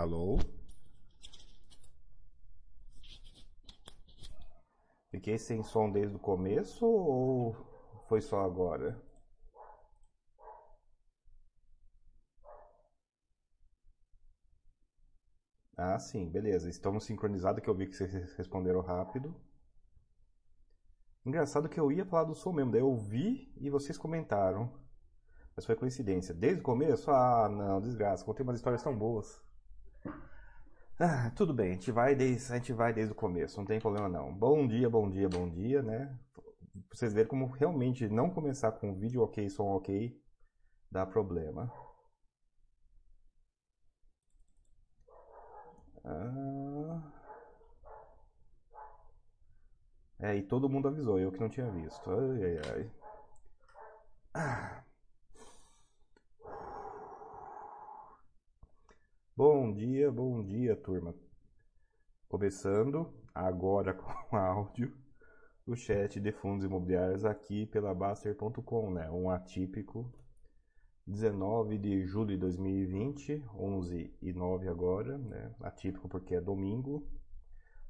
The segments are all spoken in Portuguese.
Alô? Fiquei sem som desde o começo ou foi só agora? Ah, sim, beleza. Estamos sincronizados que eu vi que vocês responderam rápido. Engraçado que eu ia falar do som mesmo, daí eu vi e vocês comentaram. Mas foi coincidência. Desde o começo? Ah, não, desgraça. Contei umas histórias tão boas. Ah, tudo bem, a gente vai desde, a gente vai desde o começo, não tem problema não. Bom dia, bom dia, bom dia, né? Pra vocês verem como realmente não começar com vídeo ok, som ok, dá problema. Ah... É, e todo mundo avisou, eu que não tinha visto. Ai, ai, ai. Ah. Bom dia, bom dia, turma. Começando agora com áudio o chat de fundos imobiliários aqui pela Baster.com, né? Um atípico 19 de julho de 2020, 11 e 9 agora, né? Atípico porque é domingo.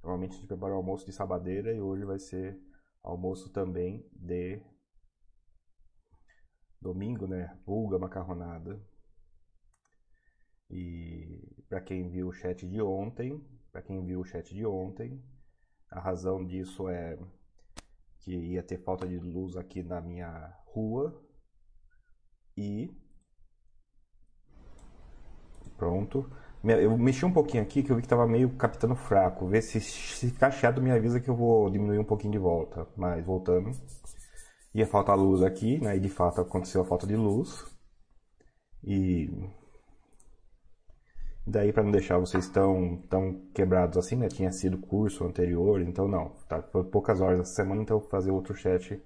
Normalmente a gente prepara o almoço de sabadeira e hoje vai ser almoço também de domingo, né? Vulga macarronada. E para quem viu o chat de ontem, para quem viu o chat de ontem, a razão disso é que ia ter falta de luz aqui na minha rua e pronto. Eu mexi um pouquinho aqui que eu vi que estava meio captando fraco. Vê se, se ficar chato me avisa que eu vou diminuir um pouquinho de volta. Mas voltando. Ia faltar luz aqui, né? E de fato aconteceu a falta de luz. E daí para não deixar vocês tão, tão quebrados assim, né? Tinha sido curso anterior, então não. Tá, poucas horas essa semana, então eu vou fazer outro chat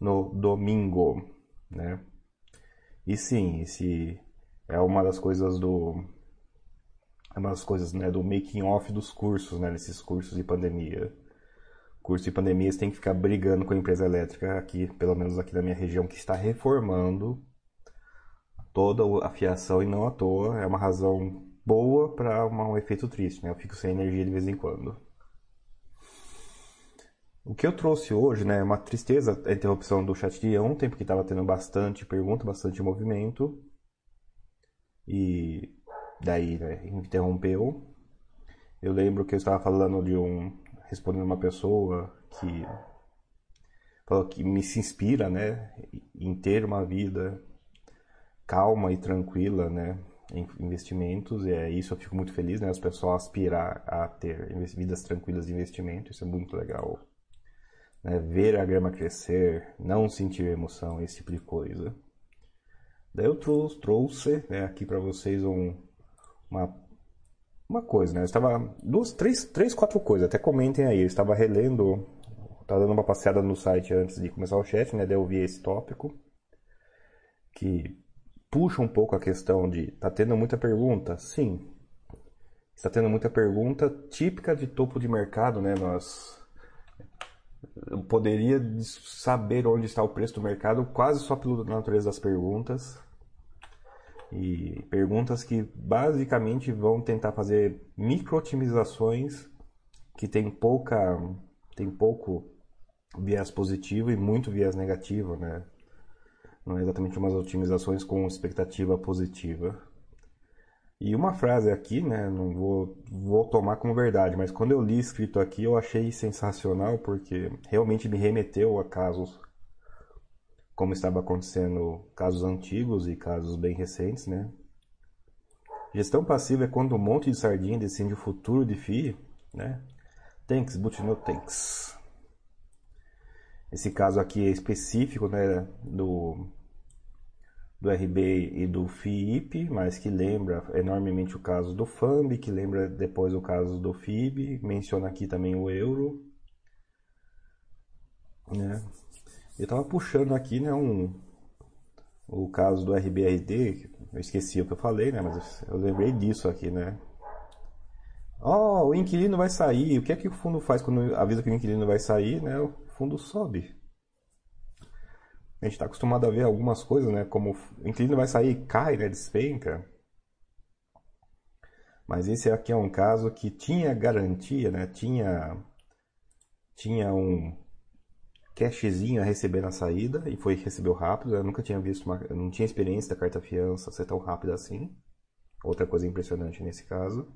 no domingo, né? E sim, esse é uma das coisas do é uma das coisas né, do making off dos cursos, né, nesses cursos de pandemia. Curso de pandemia você tem que ficar brigando com a empresa elétrica aqui, pelo menos aqui na minha região, que está reformando toda a fiação e não à toa. É uma razão boa para um efeito triste, né? Eu fico sem energia de vez em quando. O que eu trouxe hoje, né, é uma tristeza a interrupção do chat de ontem, porque estava tendo bastante pergunta, bastante movimento. E daí né, interrompeu. Eu lembro que eu estava falando de um. respondendo uma pessoa que falou que me se inspira, né, em ter uma vida calma e tranquila, né, investimentos, e é isso eu fico muito feliz, né, as pessoas aspirar a ter vidas tranquilas de investimento, isso é muito legal. Né, ver a grama crescer, não sentir emoção, esse tipo de coisa. Daí eu trouxe, trouxe né, aqui para vocês um, uma, uma coisa, né? Eu estava. Duas, três, três, quatro coisas, até comentem aí. Eu estava relendo, estava dando uma passeada no site antes de começar o chat, né? Daí eu vi esse tópico. Que puxa um pouco a questão de. Tá tendo muita pergunta? Sim. Está tendo muita pergunta típica de topo de mercado, né? Nós. Eu poderia saber onde está o preço do mercado quase só pela natureza das perguntas e perguntas que basicamente vão tentar fazer micro-otimizações que tem pouca tem pouco viés positivo e muito viés negativo, né? Não é exatamente umas otimizações com expectativa positiva. E uma frase aqui, né, não vou, vou tomar como verdade, mas quando eu li escrito aqui eu achei sensacional porque realmente me remeteu a casos como estava acontecendo casos antigos e casos bem recentes, né? Gestão passiva é quando um monte de sardinha decide o futuro de FII, né? Thanks, but no thanks. Esse caso aqui é específico, né, do do RB e do FIIP, mas que lembra enormemente o caso do FAMB, que lembra depois o caso do FIB, menciona aqui também o euro, né? Eu estava puxando aqui, né, um, o caso do RBRD, eu esqueci o que eu falei, né, mas eu lembrei disso aqui, né. Oh, o inquilino vai sair. O que é que o fundo faz quando avisa que o inquilino vai sair, né? Fundo sobe. A gente está acostumado a ver algumas coisas, né? Como o inquilino vai sair, cai, né? Despenca. Mas esse aqui é um caso que tinha garantia, né? Tinha, tinha um cashzinho a receber na saída e foi recebeu rápido. Eu nunca tinha visto, uma, não tinha experiência da carta fiança ser tão rápida assim. Outra coisa impressionante nesse caso.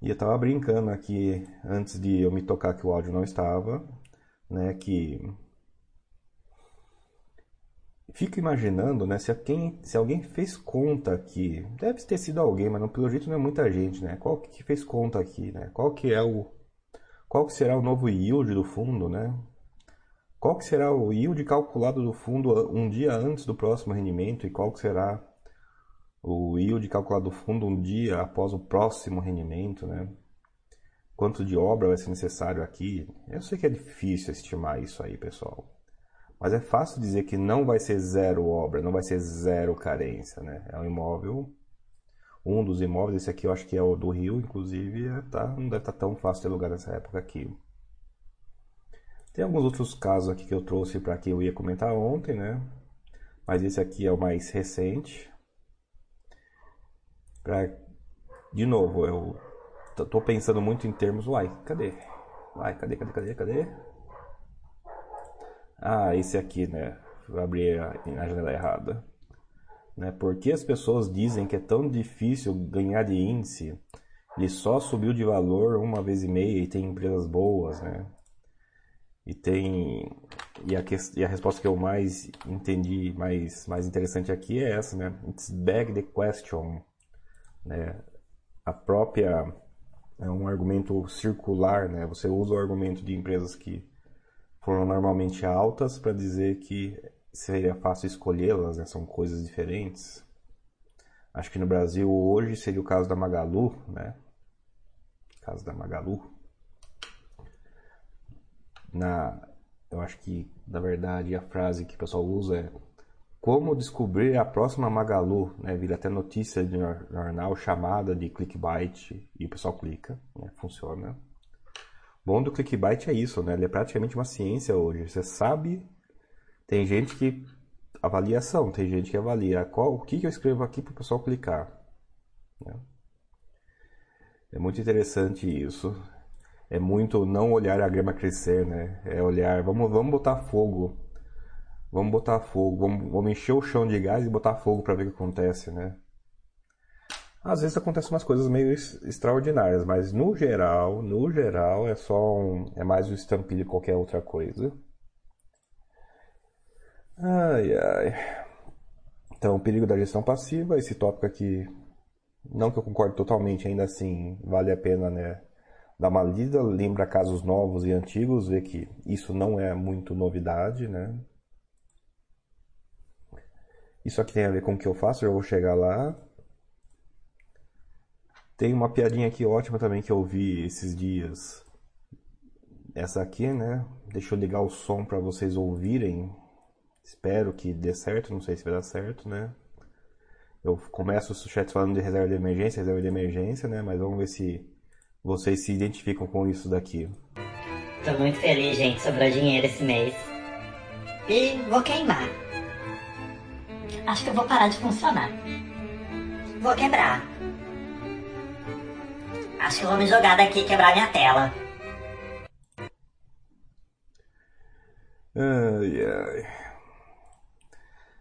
E eu tava brincando aqui antes de eu me tocar que o áudio não estava, né? Que fico imaginando, né, se se alguém fez conta aqui, deve ter sido alguém, mas não, pelo jeito não é muita gente, né? Qual que fez conta aqui, né? Qual que é o qual que será o novo yield do fundo, né? Qual que será o yield calculado do fundo um dia antes do próximo rendimento e qual que será o yield calculado do fundo um dia após o próximo rendimento, né? Quanto de obra vai ser necessário aqui? Eu sei que é difícil estimar isso aí, pessoal. Mas é fácil dizer que não vai ser zero obra, não vai ser zero carência, né? É um imóvel, um dos imóveis, esse aqui eu acho que é o do Rio, inclusive, é, tá, não deve estar tá tão fácil ter lugar nessa época aqui. Tem alguns outros casos aqui que eu trouxe para que eu ia comentar ontem, né? Mas esse aqui é o mais recente. Pra... De novo, eu tô pensando muito em termos, uai, cadê? Uai, cadê, cadê, cadê, cadê? Ah, esse aqui, né? Vou abrir a, a janela errada. Né? Por que as pessoas dizem que é tão difícil ganhar de índice? Ele só subiu de valor uma vez e meia e tem empresas boas, né? E tem e a, que... e a resposta que eu mais entendi, mais mais interessante aqui é essa, né? It's back the question, né? A própria é um argumento circular, né? Você usa o argumento de empresas que foram normalmente altas para dizer que seria fácil escolhê-las, né? são coisas diferentes. Acho que no Brasil hoje seria o caso da Magalu, né? Caso da Magalu. Na, eu acho que, na verdade, a frase que o pessoal usa é como descobrir a próxima Magalu, né? Vira até notícia de jornal chamada de clickbait e o pessoal clica, né? Funciona bom do clickbait é isso, né? Ele é praticamente uma ciência hoje. Você sabe, tem gente que avaliação, tem gente que avalia qual, o que, eu escrevo aqui para o pessoal clicar. Né? É muito interessante isso. É muito não olhar a grama crescer, né? É olhar, vamos, vamos botar fogo. Vamos botar fogo, vamos, vamos encher o chão de gás e botar fogo para ver o que acontece, né? Às vezes acontecem umas coisas meio extraordinárias, mas no geral, no geral é só um, é mais um estampilho de qualquer outra coisa. Ai, ai. Então, o perigo da gestão passiva, esse tópico aqui, não que eu concorde totalmente, ainda assim, vale a pena, né, dar uma lida, lembra casos novos e antigos, ver que isso não é muito novidade, né. Isso aqui tem a ver com o que eu faço, eu vou chegar lá. Tem uma piadinha aqui ótima também que eu vi esses dias. Essa aqui, né? Deixa eu ligar o som para vocês ouvirem. Espero que dê certo, não sei se vai dar certo, né? Eu começo o chat falando de reserva de emergência, reserva de emergência, né? Mas vamos ver se vocês se identificam com isso daqui. Tô muito feliz, gente. Sobrou dinheiro esse mês. E vou queimar. Acho que eu vou parar de funcionar. Vou quebrar. Acho que vou me jogar daqui e quebrar minha tela. Ai, ai.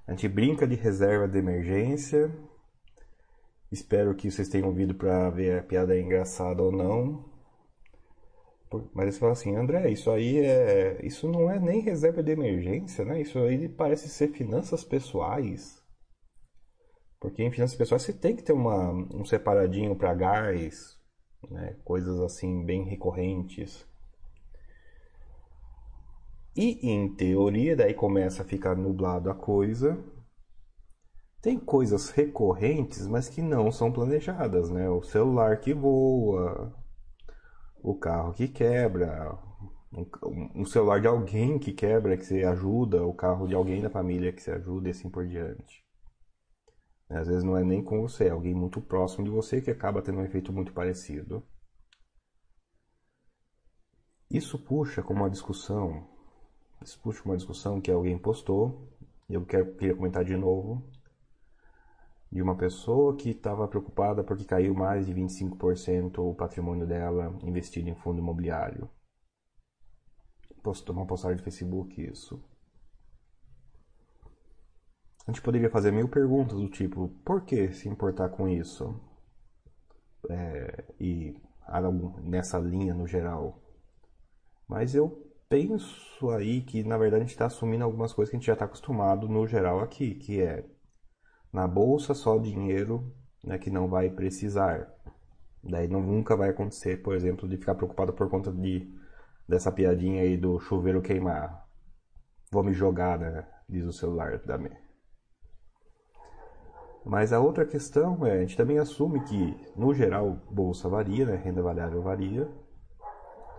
A gente brinca de reserva de emergência. Espero que vocês tenham ouvido para ver a piada engraçada ou não. Mas você fala assim, André, isso aí é. Isso não é nem reserva de emergência, né? Isso aí parece ser finanças pessoais. Porque em finanças pessoais você tem que ter uma, um separadinho para gás, né? coisas assim bem recorrentes. E em teoria, daí começa a ficar nublado a coisa. Tem coisas recorrentes, mas que não são planejadas, né? O celular que voa, o carro que quebra, um celular de alguém que quebra, que você ajuda, o carro de alguém da família que você ajuda e assim por diante. Às vezes não é nem com você, é alguém muito próximo de você que acaba tendo um efeito muito parecido. Isso puxa como uma discussão, isso puxa uma discussão que alguém postou, e eu quero, queria comentar de novo, de uma pessoa que estava preocupada porque caiu mais de 25% o patrimônio dela investido em fundo imobiliário. Postou uma postagem de Facebook isso. A gente poderia fazer mil perguntas do tipo, por que se importar com isso? É, e nessa linha no geral. Mas eu penso aí que na verdade a gente está assumindo algumas coisas que a gente já está acostumado no geral aqui, que é na bolsa só dinheiro né, que não vai precisar. Daí nunca vai acontecer, por exemplo, de ficar preocupado por conta de dessa piadinha aí do chuveiro queimar. Vou me jogar, né? Diz o celular da me. Mas a outra questão é, a gente também assume que, no geral, bolsa varia, né? renda variável varia.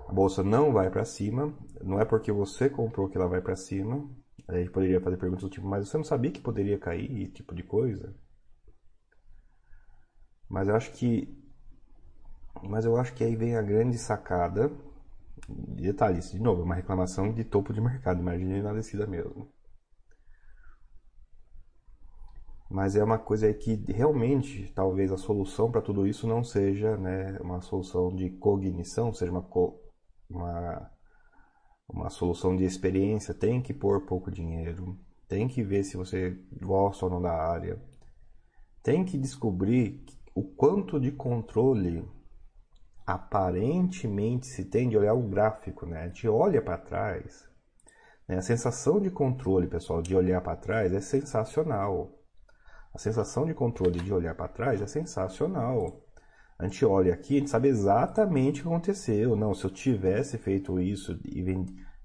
A bolsa não vai para cima, não é porque você comprou que ela vai para cima, a gente poderia fazer perguntas do tipo, mas você não sabia que poderia cair, tipo de coisa? Mas eu acho que mas eu acho que aí vem a grande sacada. Detalhes, de novo, uma reclamação de topo de mercado, imagine na descida mesmo. Mas é uma coisa aí que realmente talvez a solução para tudo isso não seja né, uma solução de cognição, seja uma, uma uma solução de experiência, tem que pôr pouco dinheiro, tem que ver se você gosta ou não da área, tem que descobrir o quanto de controle aparentemente se tem de olhar o gráfico, né? Gente olha para trás, né? a sensação de controle, pessoal, de olhar para trás é sensacional. A sensação de controle de olhar para trás é sensacional. A gente olha aqui, a gente sabe exatamente o que aconteceu. Não, se eu tivesse feito isso e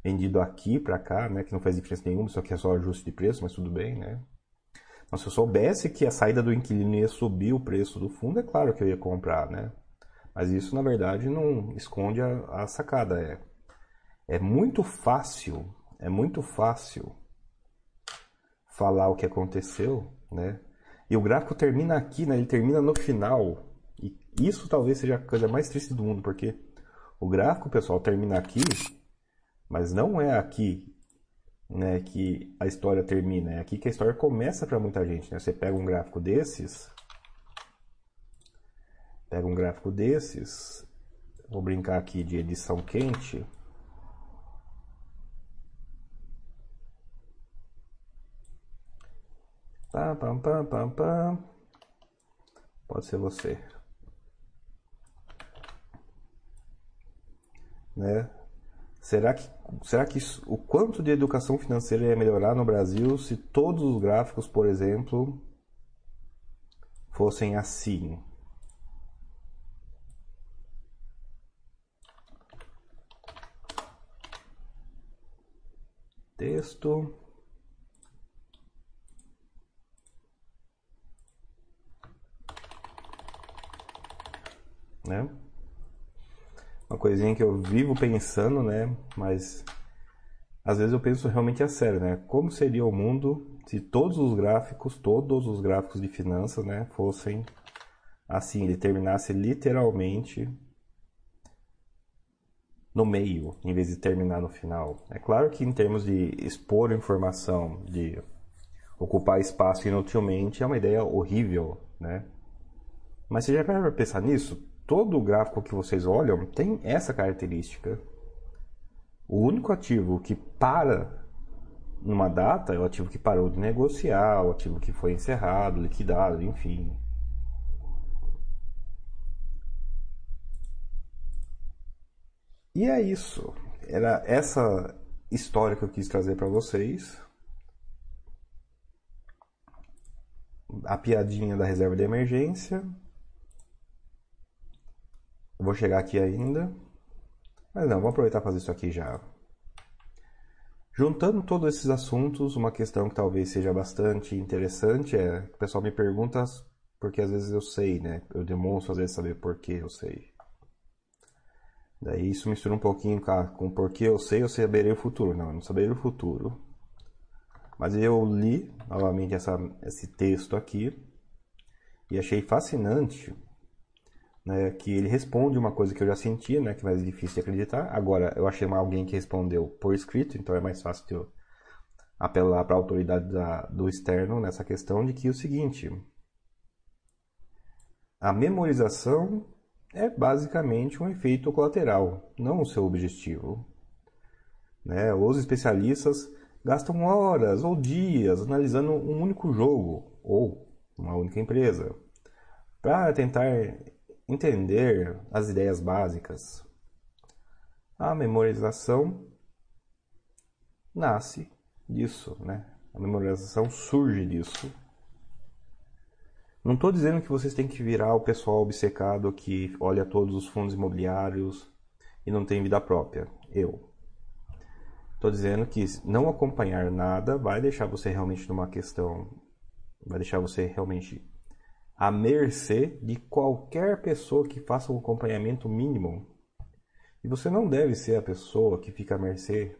vendido aqui para cá, né, que não faz diferença nenhuma, isso aqui é só ajuste de preço, mas tudo bem, né? Mas se eu soubesse que a saída do inquilino ia subir o preço do fundo, é claro que eu ia comprar, né? Mas isso, na verdade, não esconde a, a sacada. É, é muito fácil, é muito fácil falar o que aconteceu, né? E o gráfico termina aqui, né? Ele termina no final isso talvez seja a coisa mais triste do mundo, porque o gráfico, pessoal, termina aqui, mas não é aqui né, que a história termina, é aqui que a história começa para muita gente. Né? Você pega um gráfico desses, pega um gráfico desses, vou brincar aqui de edição quente. Pam, pam, pam, pam, pam. Pode ser você. Né? Será que, será que isso, o quanto de educação financeira ia melhorar no Brasil se todos os gráficos, por exemplo, fossem assim? Texto. Né? Uma coisinha que eu vivo pensando, né? Mas às vezes eu penso realmente a sério, né? Como seria o mundo se todos os gráficos, todos os gráficos de finanças, né, fossem assim, ele terminasse literalmente no meio, em vez de terminar no final. É claro que em termos de expor informação, de ocupar espaço inutilmente, é uma ideia horrível, né? Mas você já vai pensar nisso? Todo o gráfico que vocês olham tem essa característica. O único ativo que para numa data é o ativo que parou de negociar, o ativo que foi encerrado, liquidado, enfim. E é isso. Era essa história que eu quis trazer para vocês. A piadinha da reserva de emergência. Eu vou chegar aqui ainda. Mas não, vamos aproveitar e fazer isso aqui já. Juntando todos esses assuntos, uma questão que talvez seja bastante interessante é o pessoal me pergunta porque às vezes eu sei, né? Eu demonstro às vezes saber por que eu sei. Daí isso mistura um pouquinho com por que eu sei, eu saberei o futuro. Não, eu não saberei o futuro. Mas eu li novamente essa, esse texto aqui e achei fascinante né, que ele responde uma coisa que eu já sentia, né, que é mais difícil de acreditar. Agora, eu achei alguém que respondeu por escrito, então é mais fácil de eu apelar para a autoridade da, do externo nessa questão de que é o seguinte, a memorização é basicamente um efeito colateral, não o seu objetivo. Né? Os especialistas gastam horas ou dias analisando um único jogo ou uma única empresa para tentar entender as ideias básicas. A memorização nasce disso, né? A memorização surge disso. Não estou dizendo que vocês têm que virar o pessoal obcecado que olha todos os fundos imobiliários e não tem vida própria. Eu. Estou dizendo que não acompanhar nada vai deixar você realmente numa questão, vai deixar você realmente à mercê de qualquer pessoa que faça um acompanhamento mínimo. E você não deve ser a pessoa que fica à mercê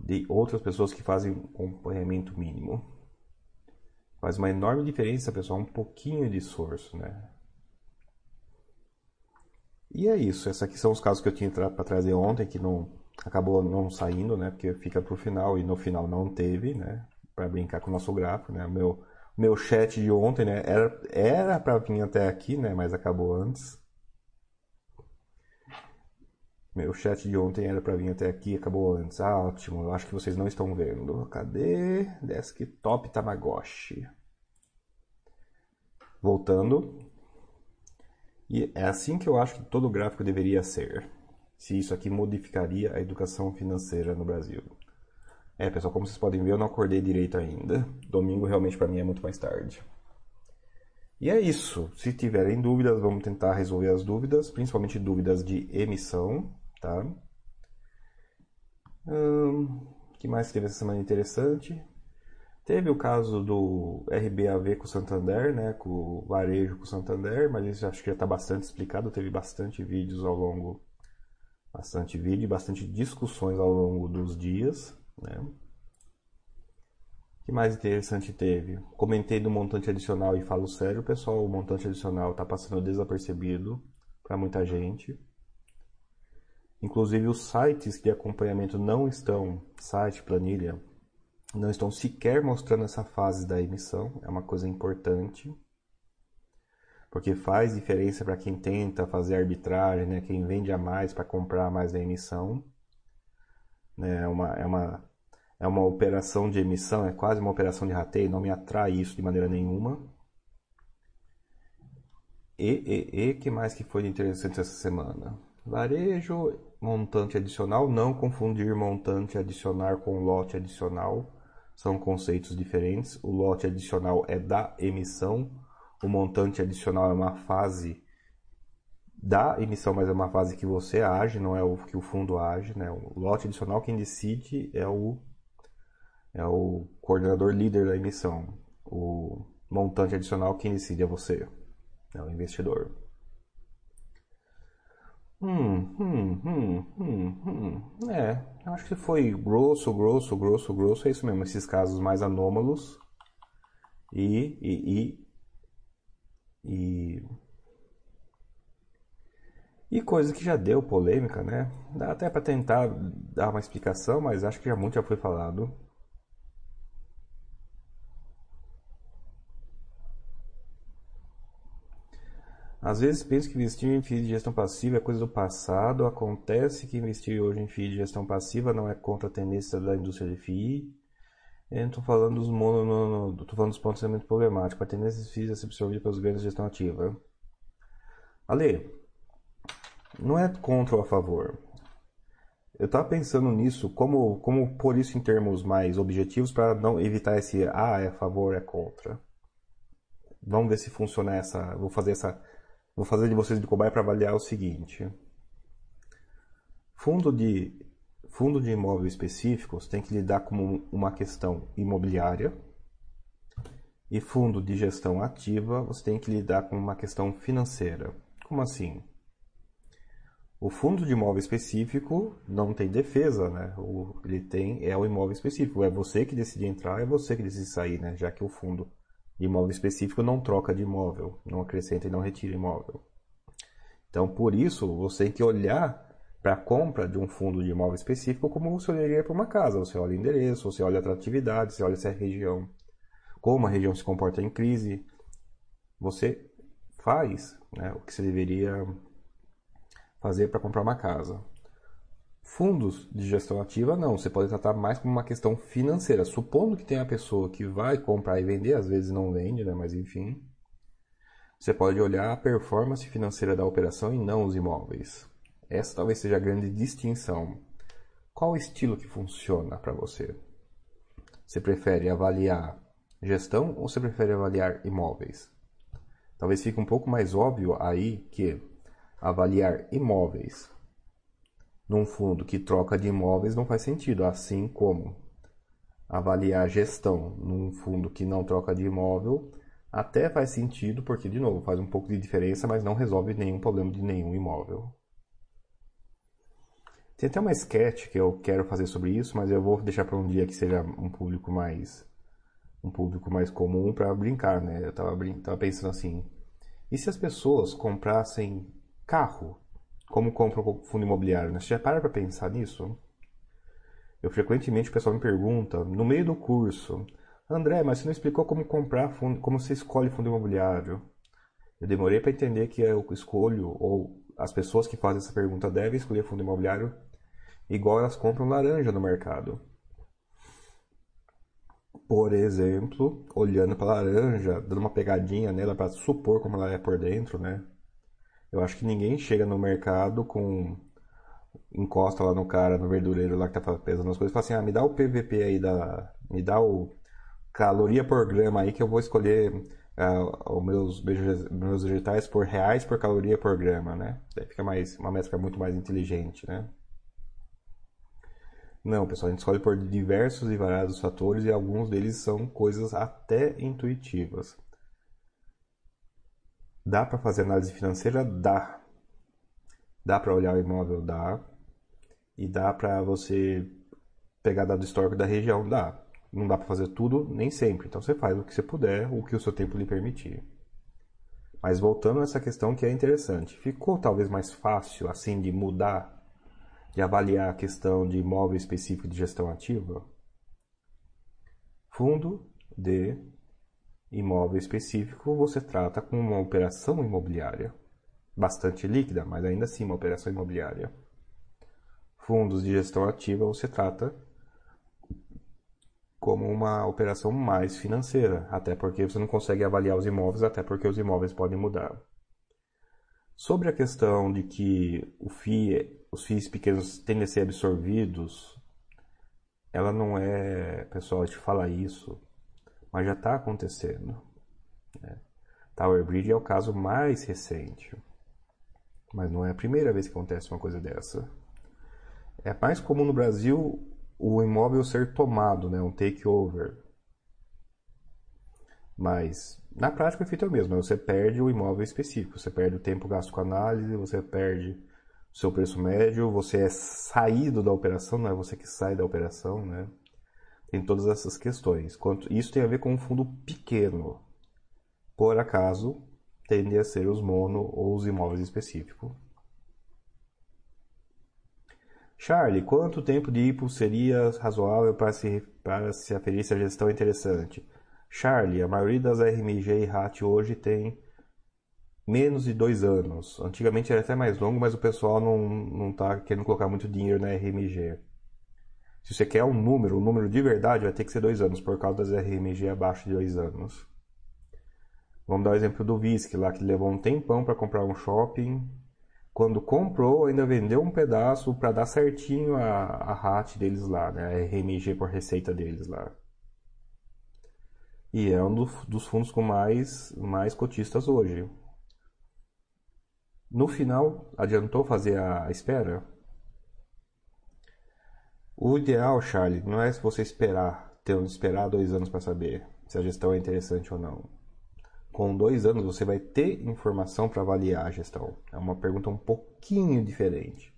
de outras pessoas que fazem um acompanhamento mínimo. Faz uma enorme diferença, pessoal, um pouquinho de esforço, né? E é isso. Esses aqui são os casos que eu tinha para trazer ontem, que não acabou não saindo, né? Porque fica pro final e no final não teve, né? Para brincar com o nosso gráfico, né? O meu, meu chat de ontem, né? Era era para vir até aqui, né? Mas acabou antes. Meu chat de ontem era para vir até aqui, acabou antes. Ah, ótimo. Eu acho que vocês não estão vendo. Cadê? Desktop Tamagotchi. Voltando. E é assim que eu acho que todo gráfico deveria ser. Se isso aqui modificaria a educação financeira no Brasil. É, pessoal, como vocês podem ver, eu não acordei direito ainda. Domingo realmente para mim é muito mais tarde. E é isso. Se tiverem dúvidas, vamos tentar resolver as dúvidas, principalmente dúvidas de emissão. Tá? Hum, que mais teve essa semana interessante? Teve o caso do RBAV com o Santander, né, com o varejo com o Santander, mas isso acho que já está bastante explicado. Teve bastante vídeos ao longo, bastante vídeo, bastante discussões ao longo dos dias, né. que mais interessante teve? Comentei do montante adicional e falo sério, pessoal, o montante adicional está passando desapercebido para muita gente. Inclusive os sites de acompanhamento não estão, site, planilha, não estão sequer mostrando essa fase da emissão, é uma coisa importante. Porque faz diferença para quem tenta fazer arbitragem, né? quem vende a mais para comprar mais a emissão. Né? É, uma, é, uma, é uma operação de emissão, é quase uma operação de rateio, não me atrai isso de maneira nenhuma. E, e, e que mais que foi interessante essa semana? Varejo montante adicional, não confundir montante adicional com lote adicional, são conceitos diferentes. O lote adicional é da emissão, o montante adicional é uma fase da emissão, mas é uma fase que você age, não é o que o fundo age, né? O lote adicional quem decide é o é o coordenador líder da emissão. O montante adicional quem decide é você, é o investidor. Hum, hum, hum, hum, hum. É, eu acho que foi grosso, grosso, grosso, grosso. É isso mesmo, esses casos mais anômalos. E. E. E. e... E coisa que já deu polêmica, né? Dá até para tentar dar uma explicação, mas acho que já muito já foi falado. Às vezes penso que investir em FII de gestão passiva é coisa do passado. Acontece que investir hoje em FII de gestão passiva não é contra a tendência da indústria de FII. Estou falando dos mono, falando dos pontos muito problemáticos. A tendência de FIIs é ser absorvida pelos ganhos de gestão ativa. Ale, não é contra ou a favor. Eu estava pensando nisso, como, como pôr isso em termos mais objetivos para não evitar esse ah, é a favor, é contra. Vamos ver se funciona essa. Vou fazer essa Vou fazer de vocês de cobaia para avaliar o seguinte. Fundo de, fundo de imóveis específicos tem que lidar com uma questão imobiliária. E fundo de gestão ativa, você tem que lidar com uma questão financeira. Como assim? O fundo de imóvel específico não tem defesa, né? O, ele tem é o imóvel específico. É você que decide entrar, é você que decide sair, né? Já que o fundo de imóvel específico não troca de imóvel, não acrescenta e não retira imóvel. Então, por isso, você tem que olhar para a compra de um fundo de imóvel específico como você olharia para uma casa. Você olha o endereço, você olha a atratividade, você olha se é região, como a região se comporta em crise. Você faz, né, o que você deveria fazer para comprar uma casa. Fundos de gestão ativa, não. Você pode tratar mais como uma questão financeira. Supondo que tem a pessoa que vai comprar e vender, às vezes não vende, né? mas enfim. Você pode olhar a performance financeira da operação e não os imóveis. Essa talvez seja a grande distinção. Qual estilo que funciona para você? Você prefere avaliar gestão ou você prefere avaliar imóveis? Talvez fique um pouco mais óbvio aí que avaliar imóveis num fundo que troca de imóveis não faz sentido, assim como avaliar gestão num fundo que não troca de imóvel até faz sentido, porque, de novo, faz um pouco de diferença, mas não resolve nenhum problema de nenhum imóvel. Tem até uma sketch que eu quero fazer sobre isso, mas eu vou deixar para um dia que seja um público mais um público mais comum para brincar, né? Eu tava, tava pensando assim, e se as pessoas comprassem carro como compram o fundo imobiliário? Né? Você já para para pensar nisso? Eu frequentemente o pessoal me pergunta, no meio do curso, André, mas você não explicou como comprar fundo, como você escolhe fundo imobiliário? Eu demorei para entender que eu escolho, ou as pessoas que fazem essa pergunta devem escolher fundo imobiliário igual elas compram laranja no mercado. Por exemplo, olhando para a laranja, dando uma pegadinha nela para supor como ela é por dentro, né? Eu acho que ninguém chega no mercado com encosta lá no cara, no verdureiro lá que tá pesando as coisas, e fala assim: "Ah, me dá o PVP aí da, me dá o caloria por grama aí que eu vou escolher uh, os meus, meus vegetais por reais por caloria por grama, né? Daí fica mais uma métrica muito mais inteligente, né? Não, pessoal, a gente escolhe por diversos e variados fatores e alguns deles são coisas até intuitivas. Dá para fazer análise financeira? Dá. Dá para olhar o imóvel? Dá. E dá para você pegar dado histórico da região? Dá. Não dá para fazer tudo, nem sempre. Então você faz o que você puder, o que o seu tempo lhe permitir. Mas voltando a essa questão que é interessante, ficou talvez mais fácil assim de mudar de avaliar a questão de imóvel específico de gestão ativa? Fundo de imóvel específico você trata com uma operação imobiliária, bastante líquida, mas ainda assim uma operação imobiliária. Fundos de gestão ativa você trata como uma operação mais financeira, até porque você não consegue avaliar os imóveis, até porque os imóveis podem mudar. Sobre a questão de que FII os FIIs pequenos tendem a ser absorvidos, ela não é, pessoal, te falar isso, mas já está acontecendo. Né? Tower Bridge é o caso mais recente, mas não é a primeira vez que acontece uma coisa dessa. É mais comum no Brasil o imóvel ser tomado, né, um takeover. Mas na prática o efeito é o mesmo, você perde o imóvel específico, você perde o tempo gasto com análise, você perde seu preço médio, você é saído da operação, não é você que sai da operação, né? Tem todas essas questões. Quanto, isso tem a ver com um fundo pequeno. Por acaso, tende a ser os mono ou os imóveis específicos. Charlie, quanto tempo de IPO seria razoável para se, para se aferir se a gestão é interessante? Charlie, a maioria das RMG e RAT hoje tem menos de dois anos. Antigamente era até mais longo, mas o pessoal não, não tá querendo colocar muito dinheiro na RMG. Se você quer um número, um número de verdade, vai ter que ser dois anos, por causa das RMG abaixo de dois anos. Vamos dar o exemplo do Visc lá, que levou um tempão para comprar um shopping. Quando comprou, ainda vendeu um pedaço para dar certinho a, a RAT deles lá, né? a RMG por receita deles lá. E é um do, dos fundos com mais, mais cotistas hoje. No final, adiantou fazer a espera? O ideal, Charlie, não é você esperar, ter esperar dois anos para saber se a gestão é interessante ou não. Com dois anos você vai ter informação para avaliar a gestão. É uma pergunta um pouquinho diferente.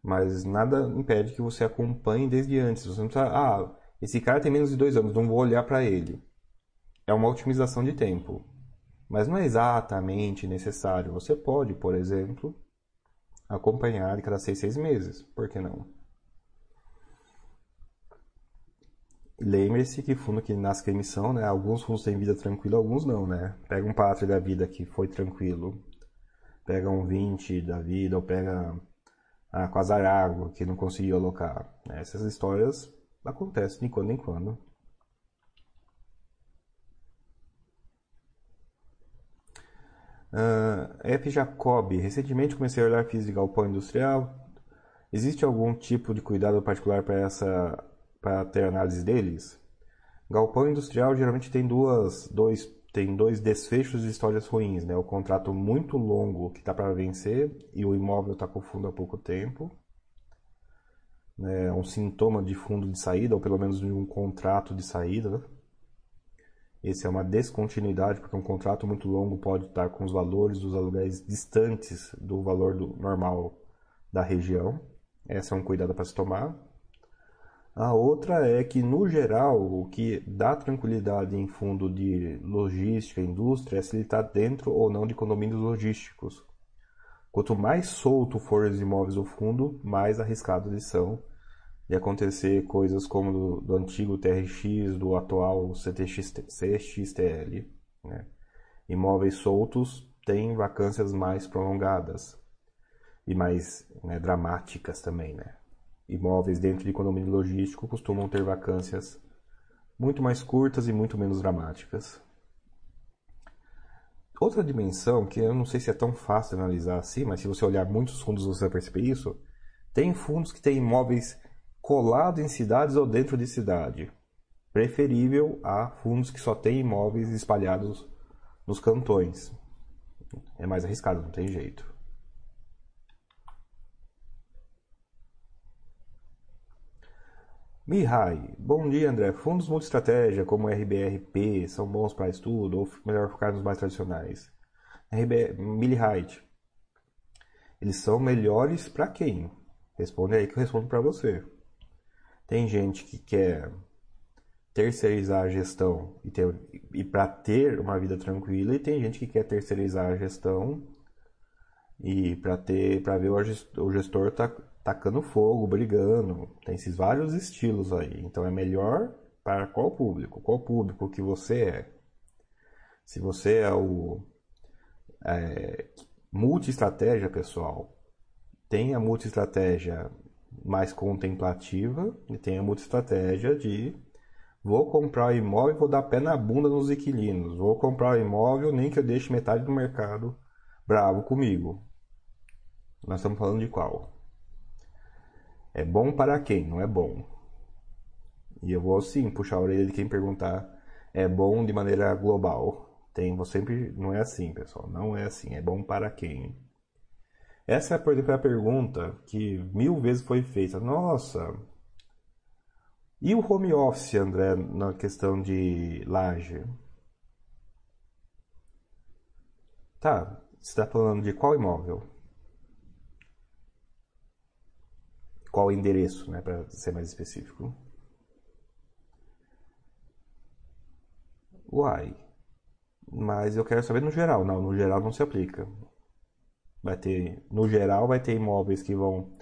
Mas nada impede que você acompanhe desde antes. Você não precisa, ah, esse cara tem menos de dois anos, não vou olhar para ele. É uma otimização de tempo. Mas não é exatamente necessário. Você pode, por exemplo, acompanhar cada seis, seis meses. Por que não? Lembre-se que fundo que nasce com emissão, né? Alguns fundos têm vida tranquila, alguns não, né? Pega um pátrio da vida que foi tranquilo, pega um 20 da vida, ou pega a Quasarago, que não conseguiu alocar. Né? Essas histórias acontecem de quando em quando. Uh, F. Jacob, recentemente comecei a olhar física de galpão industrial. Existe algum tipo de cuidado particular para essa para ter análise deles? Galpão industrial geralmente tem duas, dois, tem dois desfechos de histórias ruins, né? O contrato muito longo que está para vencer e o imóvel está com fundo há pouco tempo. É um sintoma de fundo de saída, ou pelo menos de um contrato de saída. Né? Esse é uma descontinuidade, porque um contrato muito longo pode estar com os valores dos aluguéis distantes do valor do normal da região. Essa é um cuidado para se tomar. A outra é que, no geral, o que dá tranquilidade em fundo de logística, indústria, é se ele está dentro ou não de condomínios logísticos. Quanto mais solto for os imóveis do fundo, mais arriscados eles são de acontecer coisas como do, do antigo TRX, do atual CTX, CXTL. Né? Imóveis soltos têm vacâncias mais prolongadas e mais né, dramáticas também, né? Imóveis dentro de condomínio logístico costumam ter vacâncias muito mais curtas e muito menos dramáticas. Outra dimensão, que eu não sei se é tão fácil de analisar assim, mas se você olhar muitos fundos você vai perceber isso, tem fundos que têm imóveis colados em cidades ou dentro de cidade. Preferível a fundos que só têm imóveis espalhados nos cantões. É mais arriscado, não tem jeito. Mihai, bom dia André. Fundos multi-estratégia como RBRP são bons para estudo ou melhor focar nos mais tradicionais? RB, Mihai, eles são melhores para quem? Responde aí que eu respondo para você. Tem gente que quer terceirizar a gestão e, ter, e para ter uma vida tranquila e tem gente que quer terceirizar a gestão e para ter para ver o gestor tá tacando fogo, brigando. Tem esses vários estilos aí. Então é melhor para qual público? Qual público que você é? Se você é o é, multi-estratégia, pessoal, tem a multi-estratégia mais contemplativa e tem a multi-estratégia de vou comprar o imóvel e vou dar pé na bunda nos inquilinos. Vou comprar o imóvel nem que eu deixe metade do mercado bravo comigo. Nós estamos falando de qual? É bom para quem? Não é bom. E eu vou sim puxar a orelha de quem perguntar é bom de maneira global. Tem, vou sempre. Não é assim, pessoal. Não é assim. É bom para quem? Essa, é a pergunta que mil vezes foi feita. Nossa! E o home office, André, na questão de laje? Tá, você está falando de qual imóvel? Qual endereço, né, para ser mais específico. Uai, mas eu quero saber no geral. Não, no geral não se aplica. Vai ter, no geral, vai ter imóveis que vão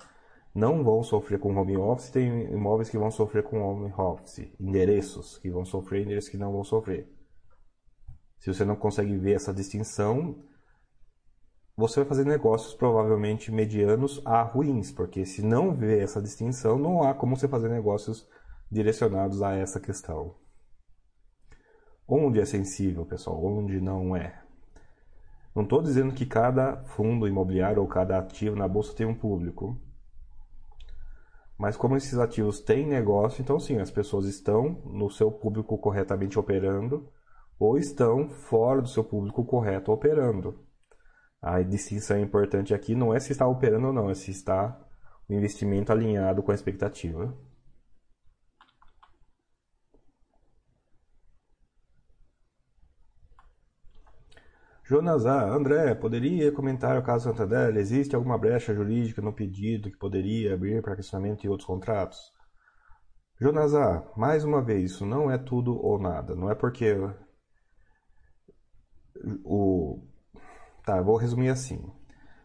não vão sofrer com home office, tem imóveis que vão sofrer com home office, endereços que vão sofrer, endereços que não vão sofrer. Se você não consegue ver essa distinção, você vai fazer negócios provavelmente medianos a ruins, porque se não vê essa distinção, não há como você fazer negócios direcionados a essa questão. Onde é sensível, pessoal? Onde não é? Não estou dizendo que cada fundo imobiliário ou cada ativo na bolsa tem um público. Mas como esses ativos têm negócio, então sim, as pessoas estão no seu público corretamente operando ou estão fora do seu público correto operando. A distinção importante aqui não é se está operando ou não, é se está o investimento alinhado com a expectativa. Jonas A. André, poderia comentar o caso Santander? Existe alguma brecha jurídica no pedido que poderia abrir para questionamento em outros contratos? Jonas A. Mais uma vez, isso não é tudo ou nada. Não é porque o Tá, vou resumir assim.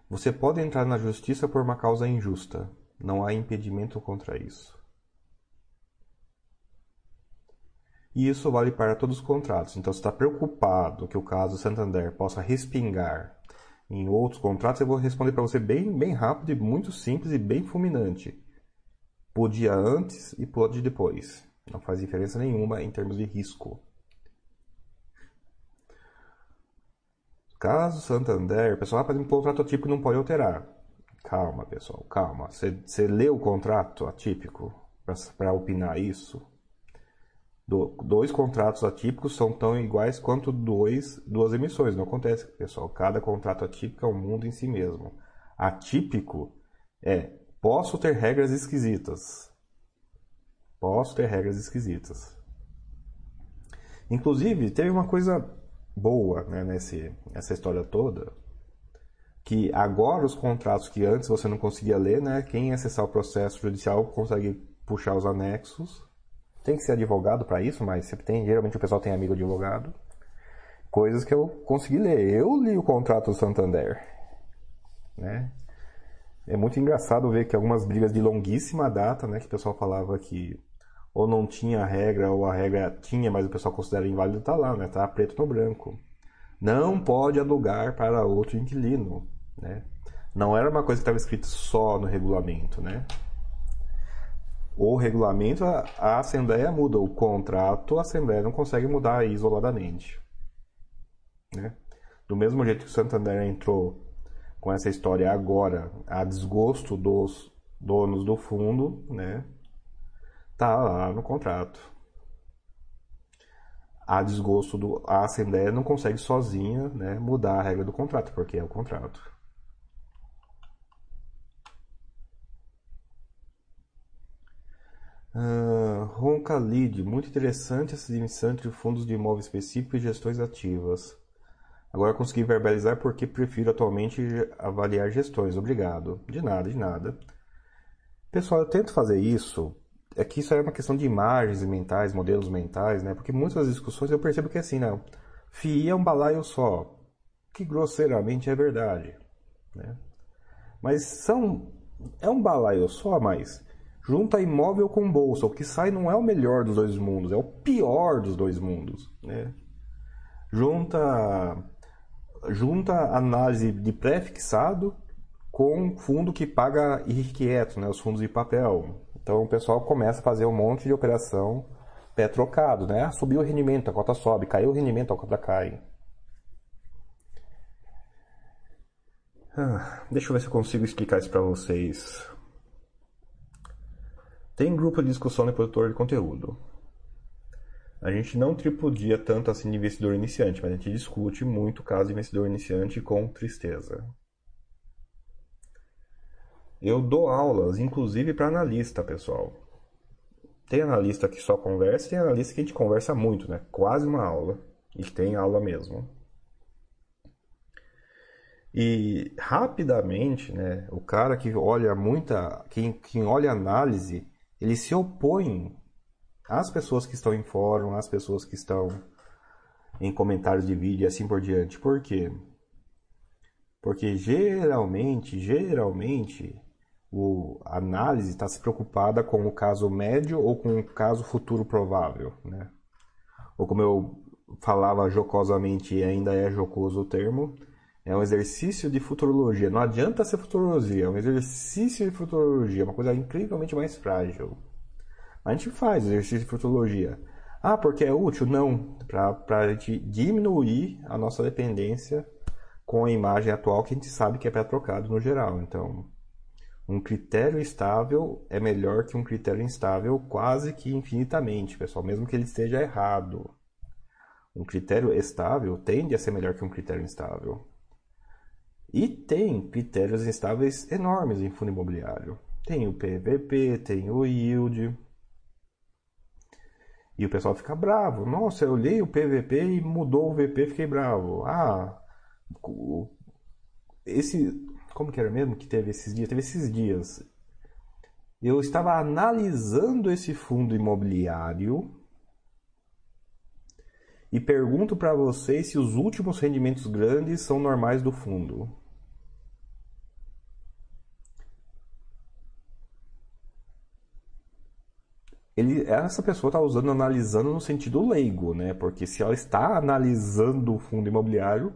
Você pode entrar na justiça por uma causa injusta. Não há impedimento contra isso. E isso vale para todos os contratos. Então, se está preocupado que o caso Santander possa respingar em outros contratos, eu vou responder para você bem, bem rápido e muito simples e bem fulminante. Podia antes e pode depois. Não faz diferença nenhuma em termos de risco. Caso Santander, pessoal vai fazer um contrato atípico não pode alterar. Calma, pessoal, calma. Você lê o contrato atípico para opinar isso? Do, dois contratos atípicos são tão iguais quanto dois, duas emissões. Não acontece, pessoal. Cada contrato atípico é um mundo em si mesmo. Atípico é posso ter regras esquisitas. Posso ter regras esquisitas. Inclusive, teve uma coisa boa né, nesse, nessa história toda, que agora os contratos que antes você não conseguia ler, né, quem acessar o processo judicial consegue puxar os anexos tem que ser advogado para isso, mas sempre tem, geralmente o pessoal tem amigo advogado. Coisas que eu consegui ler. Eu li o contrato do Santander, né? É muito engraçado ver que algumas brigas de longuíssima data, né, que o pessoal falava que ou não tinha regra ou a regra tinha, mas o pessoal considera inválido, tá lá, né? Tá preto no branco. Não pode alugar para outro inquilino, né? Não era uma coisa que estava escrito só no regulamento, né? o regulamento, a Assembleia muda. O contrato, a Assembleia não consegue mudar isoladamente. Né? Do mesmo jeito que o Santander entrou com essa história agora, a desgosto dos donos do fundo, né? Tá lá no contrato. A desgosto do a Assembleia não consegue sozinha, né, mudar a regra do contrato, porque é o contrato. Uh, Roncalid, muito interessante essa dimensão entre fundos de imóvel específico e gestões ativas. Agora consegui verbalizar porque prefiro atualmente avaliar gestões. Obrigado. De nada, de nada. Pessoal, eu tento fazer isso. É que isso é uma questão de imagens mentais, modelos mentais, né? Porque muitas discussões eu percebo que é assim, não. FII é um balaio só. Que grosseiramente é verdade. Né? Mas são. É um balaio só, mas junta imóvel com bolsa. O que sai não é o melhor dos dois mundos, é o pior dos dois mundos. Né? Junta, junta análise de pré-fixado com fundo que paga irrequieto, né? os fundos de papel. Então o pessoal começa a fazer um monte de operação pé trocado. Né? Ah, subiu o rendimento, a cota sobe, caiu o rendimento, a cota cai. Ah, deixa eu ver se eu consigo explicar isso para vocês tem grupo de discussão no produtor de conteúdo. A gente não tripudia tanto assim de investidor iniciante, mas a gente discute muito o caso de investidor iniciante com tristeza. Eu dou aulas, inclusive para analista, pessoal. Tem analista que só conversa e tem analista que a gente conversa muito, né? Quase uma aula. E tem aula mesmo. E rapidamente, né, o cara que olha muita, quem, quem olha análise, ele se opõe às pessoas que estão em fórum, às pessoas que estão em comentários de vídeo e assim por diante. Por quê? Porque geralmente, geralmente, o, a análise está se preocupada com o caso médio ou com o caso futuro provável, né? Ou como eu falava jocosamente e ainda é jocoso o termo, é um exercício de futurologia. Não adianta ser futurologia, é um exercício de futurologia, uma coisa incrivelmente mais frágil. A gente faz exercício de futurologia. Ah, porque é útil? Não. Para a gente diminuir a nossa dependência com a imagem atual que a gente sabe que é pré-trocado no geral. Então, um critério estável é melhor que um critério instável quase que infinitamente, pessoal, mesmo que ele esteja errado. Um critério estável tende a ser melhor que um critério instável. E tem critérios instáveis enormes em fundo imobiliário. Tem o PVP, tem o yield. E o pessoal fica bravo. Nossa, eu olhei o PVP e mudou o VP, fiquei bravo. Ah, esse. Como que era mesmo que teve esses dias? Teve esses dias. Eu estava analisando esse fundo imobiliário e pergunto para vocês se os últimos rendimentos grandes são normais do fundo. ele, essa pessoa está usando analisando no sentido leigo, né? Porque se ela está analisando o fundo imobiliário,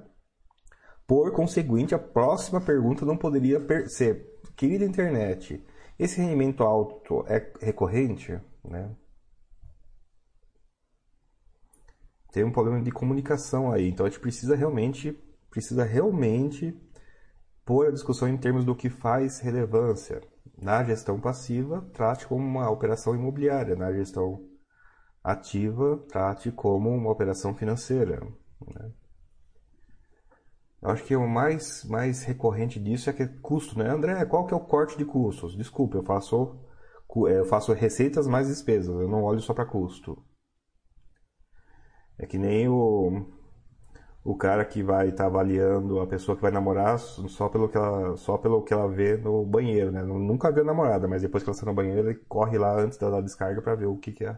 por conseguinte, a próxima pergunta não poderia ser: querida internet, esse rendimento alto é recorrente? Né? Tem um problema de comunicação aí, então a gente precisa realmente, precisa realmente pôr a discussão em termos do que faz relevância. Na gestão passiva, trate como uma operação imobiliária. Na gestão ativa, trate como uma operação financeira. Né? Eu acho que o mais, mais recorrente disso é que é custo, né? André, qual que é o corte de custos? Desculpa, eu faço, é, eu faço receitas mais despesas, eu não olho só para custo. É que nem o, o cara que vai estar tá avaliando a pessoa que vai namorar só pelo que ela, só pelo que ela vê no banheiro, né? Nunca viu a namorada, mas depois que ela está no banheiro, ele corre lá antes da descarga para ver o que, que é,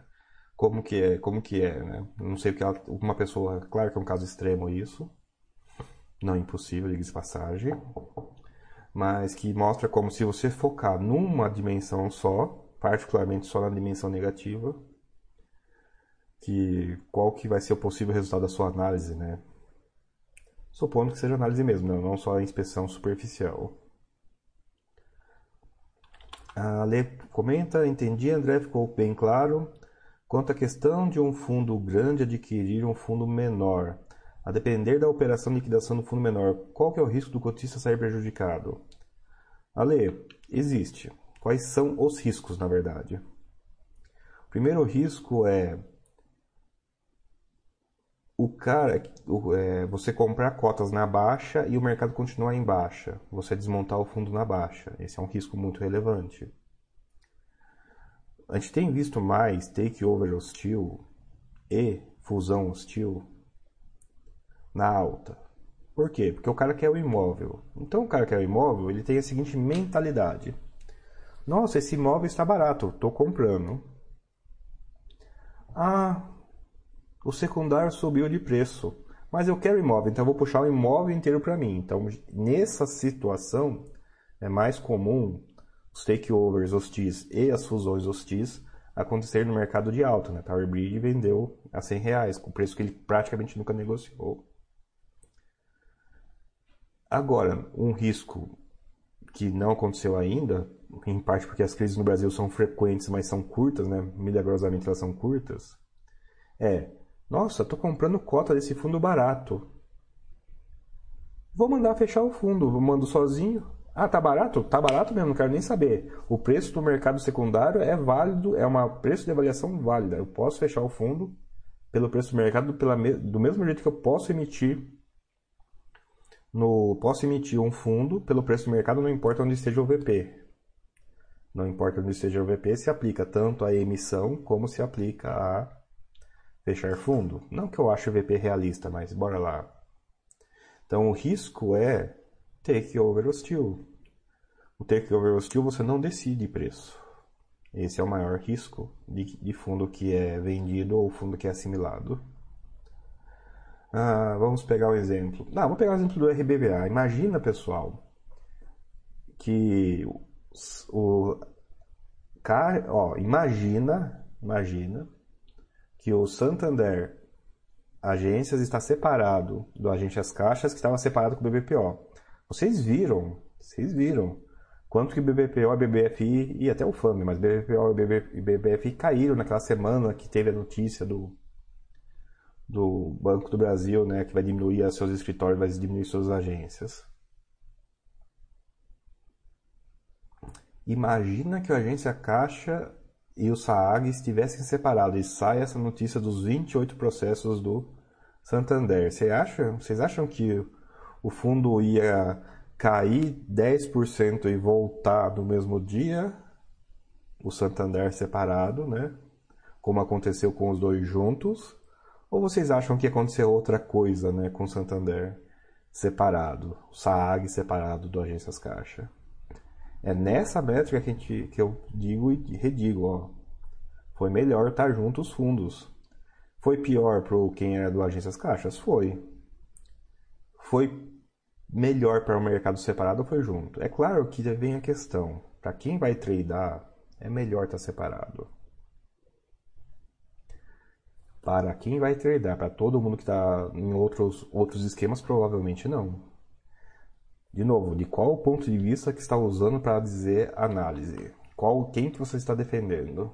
como que é, como que é, né? Não sei o que ela, uma pessoa, claro que é um caso extremo isso, não é impossível, diga-se passagem, mas que mostra como se você focar numa dimensão só, particularmente só na dimensão negativa, que qual que vai ser o possível resultado da sua análise, né? Supondo que seja análise mesmo, né? não só a inspeção superficial. A Lê comenta, entendi, André, ficou bem claro. Quanto à questão de um fundo grande adquirir um fundo menor, a depender da operação de liquidação do fundo menor, qual que é o risco do cotista sair prejudicado? Ale, existe. Quais são os riscos, na verdade? O primeiro risco é o cara, é, você comprar cotas na baixa e o mercado continuar em baixa, você desmontar o fundo na baixa. Esse é um risco muito relevante. A gente tem visto mais takeover hostil e fusão hostil na alta. Por quê? Porque o cara quer o imóvel. Então o cara quer o imóvel, ele tem a seguinte mentalidade: Nossa, esse imóvel está barato, estou comprando. Ah, o secundário subiu de preço, mas eu quero imóvel, então eu vou puxar o imóvel inteiro para mim. Então nessa situação é mais comum os takeovers hostis e as fusões hostis acontecer no mercado de alta. Né? Tower Bridge vendeu a 100 reais, com preço que ele praticamente nunca negociou. Agora, um risco que não aconteceu ainda, em parte porque as crises no Brasil são frequentes, mas são curtas, né? Milagrosamente elas são curtas. É, nossa, estou comprando cota desse fundo barato. Vou mandar fechar o fundo, mando sozinho. Ah, tá barato? Tá barato mesmo, não quero nem saber. O preço do mercado secundário é válido, é um preço de avaliação válida. Eu posso fechar o fundo pelo preço do mercado pela, do mesmo jeito que eu posso emitir no posso emitir um fundo pelo preço do mercado, não importa onde esteja o VP. Não importa onde esteja o VP, se aplica tanto à emissão como se aplica a fechar fundo. Não que eu ache o VP realista, mas bora lá. Então o risco é takeover hostil. O takeover hostil você não decide preço. Esse é o maior risco de, de fundo que é vendido ou fundo que é assimilado. Ah, vamos pegar um exemplo. Não, vamos pegar o um exemplo do RBVA. Imagina, pessoal, que o, ó, imagina, imagina que o Santander Agências está separado do Agências Caixas que estava separado com o BBPO. Vocês viram, vocês viram quanto que BBPO e BBFI e até o FAM, mas BBPO e BBFI caíram naquela semana que teve a notícia do do Banco do Brasil, né, que vai diminuir seus escritórios, vai diminuir suas agências. Imagina que a agência Caixa e o SAAG estivessem separados e sai essa notícia dos 28 processos do Santander. Vocês acham, vocês acham que o fundo ia cair 10% e voltar no mesmo dia? O Santander separado, né? Como aconteceu com os dois juntos? Ou vocês acham que aconteceu outra coisa né, com o Santander separado, o SAAG separado do Agências Caixa? É nessa métrica que, gente, que eu digo e redigo. Ó. Foi melhor estar junto os fundos. Foi pior para quem era do Agências Caixas? Foi. Foi melhor para o mercado separado ou foi junto? É claro que vem a questão. Para quem vai tradear, é melhor estar separado. Para quem vai tradar, para todo mundo que está em outros, outros esquemas, provavelmente não. De novo, de qual ponto de vista que está usando para dizer análise? Qual, quem que você está defendendo?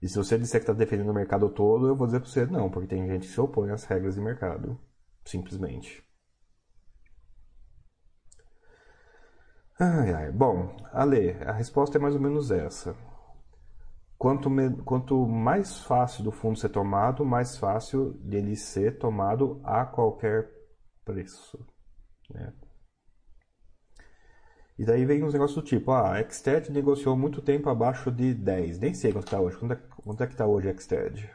E se você disser que está defendendo o mercado todo, eu vou dizer para você não, porque tem gente que se opõe às regras de mercado. Simplesmente. Ai, ai. Bom, Ale, a resposta é mais ou menos essa. Quanto, me, quanto mais fácil do fundo ser tomado, mais fácil dele ser tomado a qualquer preço. Né? E daí vem uns negócios do tipo, ah, a Xted negociou muito tempo abaixo de 10. Nem sei quanto está hoje. Quanto é, quanto é que está hoje a Xted?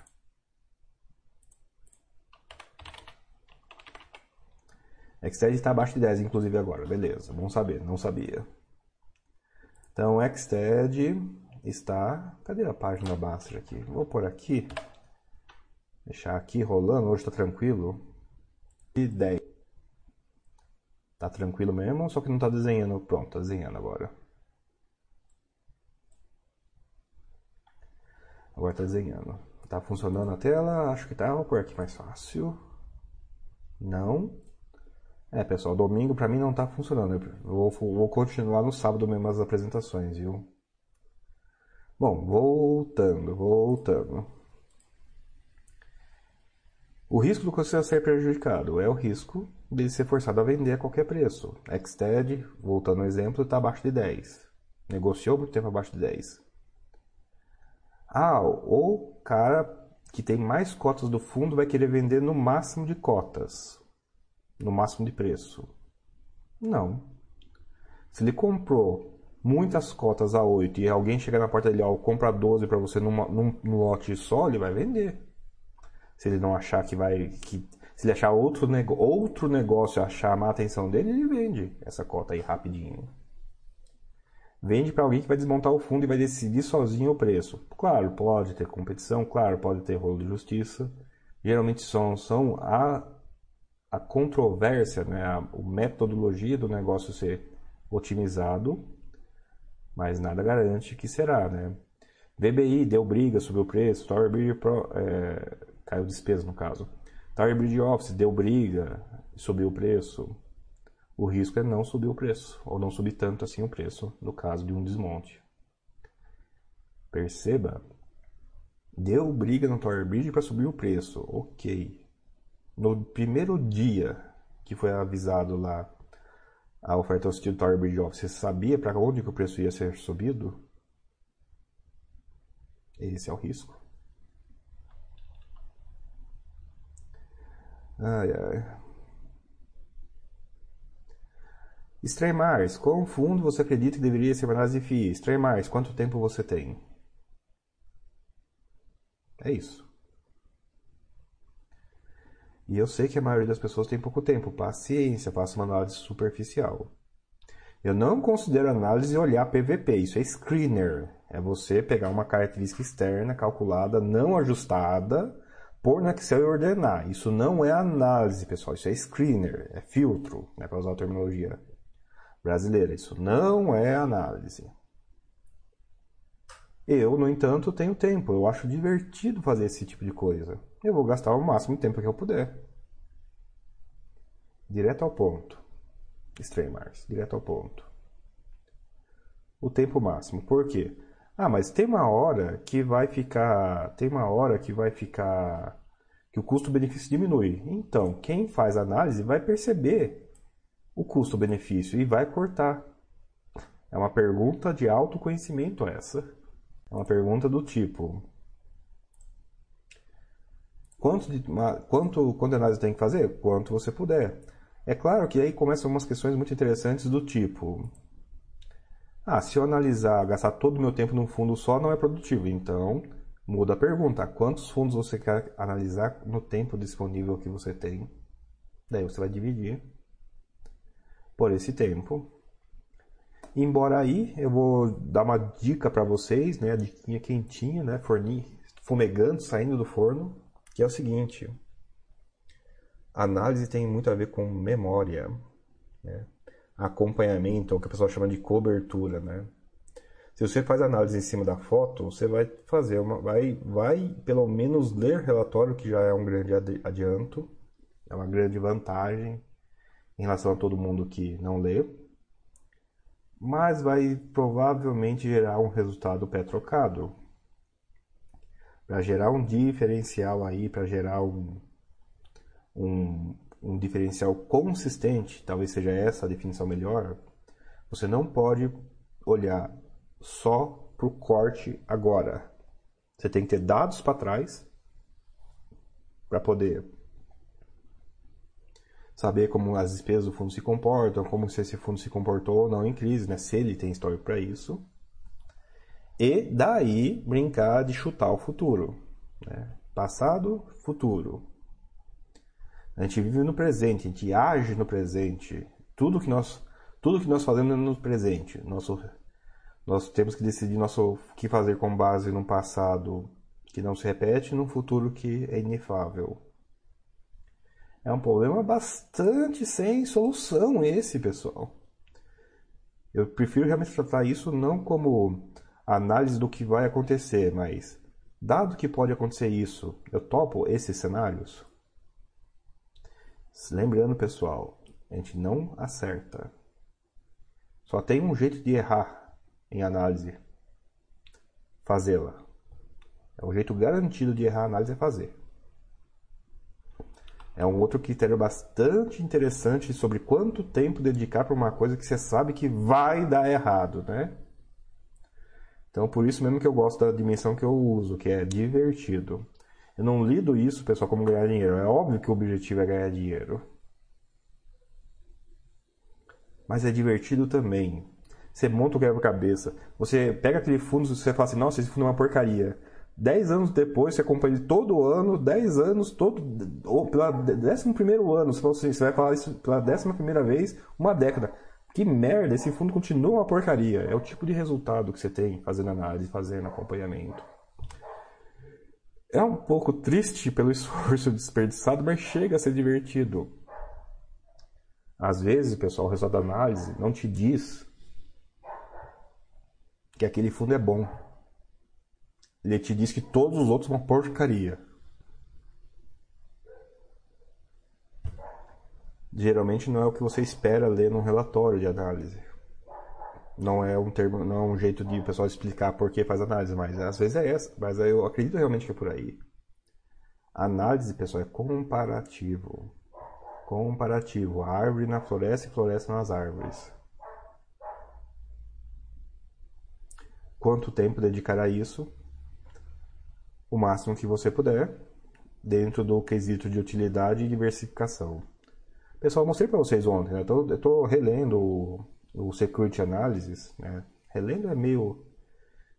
Xted está abaixo de 10, inclusive agora. Beleza, bom saber, não sabia. Então, Xted está... Cadê a página baixa aqui? Vou por aqui. Deixar aqui rolando, hoje está tranquilo. E 10. Tá tranquilo mesmo, só que não está desenhando. Pronto, está desenhando agora. Agora está desenhando. Está funcionando a tela? Acho que está. Vou por aqui mais fácil. Não. É, pessoal, domingo para mim não tá funcionando. Eu vou, vou continuar no sábado mesmo as apresentações, viu? Bom, voltando, voltando. O risco do você ser prejudicado é o risco de ser forçado a vender a qualquer preço. Xted, voltando ao exemplo, está abaixo de 10. Negociou muito tempo abaixo de 10. Ah, o cara que tem mais cotas do fundo vai querer vender no máximo de cotas no máximo de preço? Não. Se ele comprou muitas cotas a 8 e alguém chegar na porta dele, ó, compra 12 para você numa, num, num lote só, ele vai vender. Se ele não achar que vai. Que, se ele achar outro, nego, outro negócio achar a atenção dele, ele vende essa cota aí rapidinho. Vende para alguém que vai desmontar o fundo e vai decidir sozinho o preço. Claro, pode ter competição, claro, pode ter rolo de justiça. Geralmente são, são a a controvérsia, né, a, a metodologia do negócio ser otimizado, mas nada garante que será, né? VBI deu briga sobre o preço, Tower Bridge Pro, é, caiu despesa no caso. Tower Bridge Office deu briga, subiu o preço. O risco é não subir o preço, ou não subir tanto assim o preço, no caso de um desmonte. Perceba, deu briga no Tower Bridge para subir o preço, ok no primeiro dia que foi avisado lá a oferta do Tower Bridge Office, você sabia para onde que o preço ia ser subido? Esse é o risco. Ai, ai. Extremars, quão fundo você acredita que deveria ser análise de FII? Extremars, quanto tempo você tem? É isso. E eu sei que a maioria das pessoas tem pouco tempo. Paciência, faça uma análise superficial. Eu não considero análise olhar PVP, isso é screener. É você pegar uma característica externa calculada, não ajustada, pôr no Excel e ordenar. Isso não é análise, pessoal, isso é screener, é filtro, né, para usar a terminologia brasileira. Isso não é análise. Eu, no entanto, tenho tempo. Eu acho divertido fazer esse tipo de coisa eu vou gastar o máximo de tempo que eu puder. Direto ao ponto. Streamers, direto ao ponto. O tempo máximo. Por quê? Ah, mas tem uma hora que vai ficar. Tem uma hora que vai ficar. que o custo-benefício diminui. Então, quem faz análise vai perceber o custo-benefício e vai cortar. É uma pergunta de autoconhecimento essa. É uma pergunta do tipo: Quanto, de, quanto, análise tem que fazer? Quanto você puder. É claro que aí começam umas questões muito interessantes do tipo: ah, se eu analisar, gastar todo o meu tempo num fundo só, não é produtivo. Então, muda a pergunta: quantos fundos você quer analisar no tempo disponível que você tem? Daí você vai dividir por esse tempo. Embora aí eu vou dar uma dica para vocês, né, a diquinha quentinha, né, fornir, fumegando, saindo do forno que é o seguinte: análise tem muito a ver com memória, né? acompanhamento, o que o pessoal chama de cobertura, né? Se você faz análise em cima da foto, você vai fazer uma, vai, vai pelo menos ler relatório, que já é um grande adianto, é uma grande vantagem em relação a todo mundo que não lê, mas vai provavelmente gerar um resultado pré-trocado. Para gerar um diferencial aí, para gerar um, um, um diferencial consistente, talvez seja essa a definição melhor, você não pode olhar só para o corte agora. Você tem que ter dados para trás para poder saber como as despesas do fundo se comportam, como se esse fundo se comportou ou não em crise, né? se ele tem histórico para isso. E daí brincar de chutar o futuro. Né? Passado, futuro. A gente vive no presente, a gente age no presente. Tudo que nós, tudo que nós fazemos é no presente. Nosso nós temos que decidir nosso, que fazer com base num passado que não se repete e num futuro que é inefável. É um problema bastante sem solução esse, pessoal. Eu prefiro realmente tratar isso não como análise do que vai acontecer, mas dado que pode acontecer isso, eu topo esses cenários? Lembrando, pessoal, a gente não acerta. Só tem um jeito de errar em análise, fazê-la. É o jeito garantido de errar a análise é fazer. É um outro critério bastante interessante sobre quanto tempo dedicar para uma coisa que você sabe que vai dar errado, né? Então, por isso mesmo que eu gosto da dimensão que eu uso, que é divertido. Eu não lido isso, pessoal, como ganhar dinheiro. É óbvio que o objetivo é ganhar dinheiro. Mas é divertido também. Você monta o quebra-cabeça. Você pega aquele fundo e você fala assim, nossa, esse fundo é uma porcaria. Dez anos depois, você acompanha ele todo ano, dez anos, todo, ou pela décimo primeiro ano, você, assim, você vai falar isso pela décima primeira vez, uma década. Que merda, esse fundo continua uma porcaria. É o tipo de resultado que você tem fazendo análise, fazendo acompanhamento. É um pouco triste pelo esforço desperdiçado, mas chega a ser divertido. Às vezes, pessoal, o resultado da análise não te diz que aquele fundo é bom. Ele te diz que todos os outros são uma porcaria. Geralmente não é o que você espera ler num relatório de análise. Não é um termo, não é um jeito de o pessoal explicar por que faz análise, mas às vezes é essa. Mas eu acredito realmente que é por aí. análise, pessoal, é comparativo. Comparativo. A árvore na floresta e floresta nas árvores. quanto tempo dedicar a isso, o máximo que você puder, dentro do quesito de utilidade e diversificação. Pessoal, mostrei para vocês ontem, né? eu estou relendo o, o Security Analysis, né? relendo é meio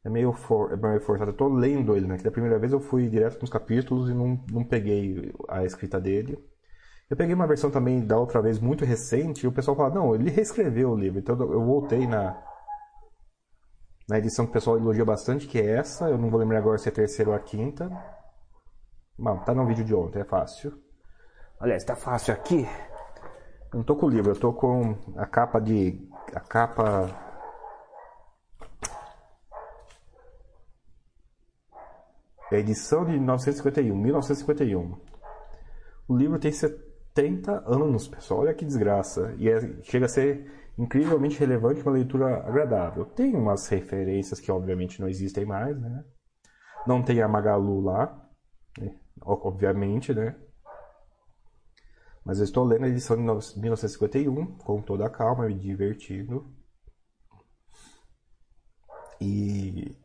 é meio, for, é meio forçado, eu estou lendo ele, né? que da primeira vez eu fui direto nos capítulos e não, não peguei a escrita dele. Eu peguei uma versão também da outra vez muito recente e o pessoal fala, não, ele reescreveu o livro, então eu voltei na, na edição que o pessoal elogia bastante, que é essa. Eu não vou lembrar agora se é a terceira ou a quinta. Bom, tá no vídeo de ontem, é fácil. Aliás, tá fácil aqui. Eu não tô com o livro, eu tô com a capa de. a capa. É edição de 1951, 1951. O livro tem 70 anos, pessoal. Olha que desgraça. E é, chega a ser incrivelmente relevante, uma leitura agradável. Tem umas referências que obviamente não existem mais, né? Não tem a Magalu lá, né? obviamente, né? Mas eu estou lendo a edição de 1951 com toda a calma, me divertindo. E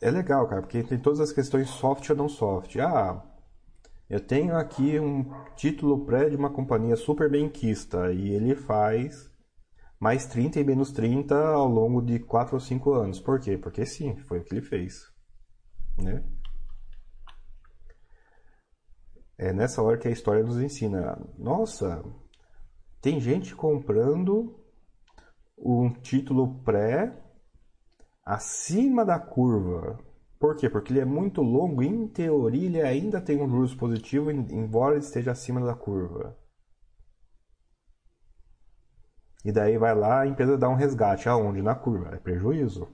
é legal, cara, porque tem todas as questões soft ou não soft. Ah, eu tenho aqui um título pré de uma companhia super benquista e ele faz mais 30 e menos 30 ao longo de 4 ou 5 anos. Por quê? Porque sim, foi o que ele fez. Né? É nessa hora que a história nos ensina. Nossa, tem gente comprando um título pré acima da curva. Por quê? Porque ele é muito longo e, em teoria, ele ainda tem um juros positivo, embora esteja acima da curva. E daí vai lá, a empresa dá um resgate. Aonde? Na curva. É prejuízo.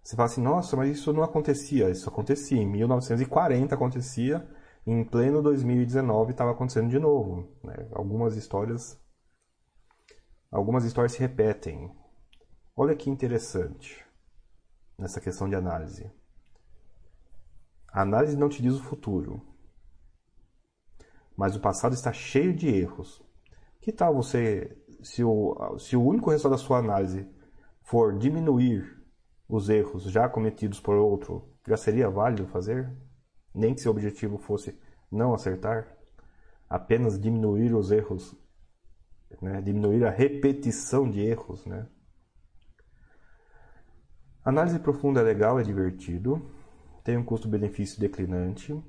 Você fala assim, nossa, mas isso não acontecia. Isso acontecia. Em 1940 acontecia, em pleno 2019 estava acontecendo de novo. Né? Algumas histórias. Algumas histórias se repetem. Olha que interessante nessa questão de análise. A análise não te diz o futuro, mas o passado está cheio de erros. Que tal você, se o, se o único resultado da sua análise for diminuir os erros já cometidos por outro, já seria válido fazer? Nem que seu objetivo fosse não acertar? Apenas diminuir os erros, né? diminuir a repetição de erros. Né? Análise profunda é legal, é divertido, tem um custo-benefício declinante.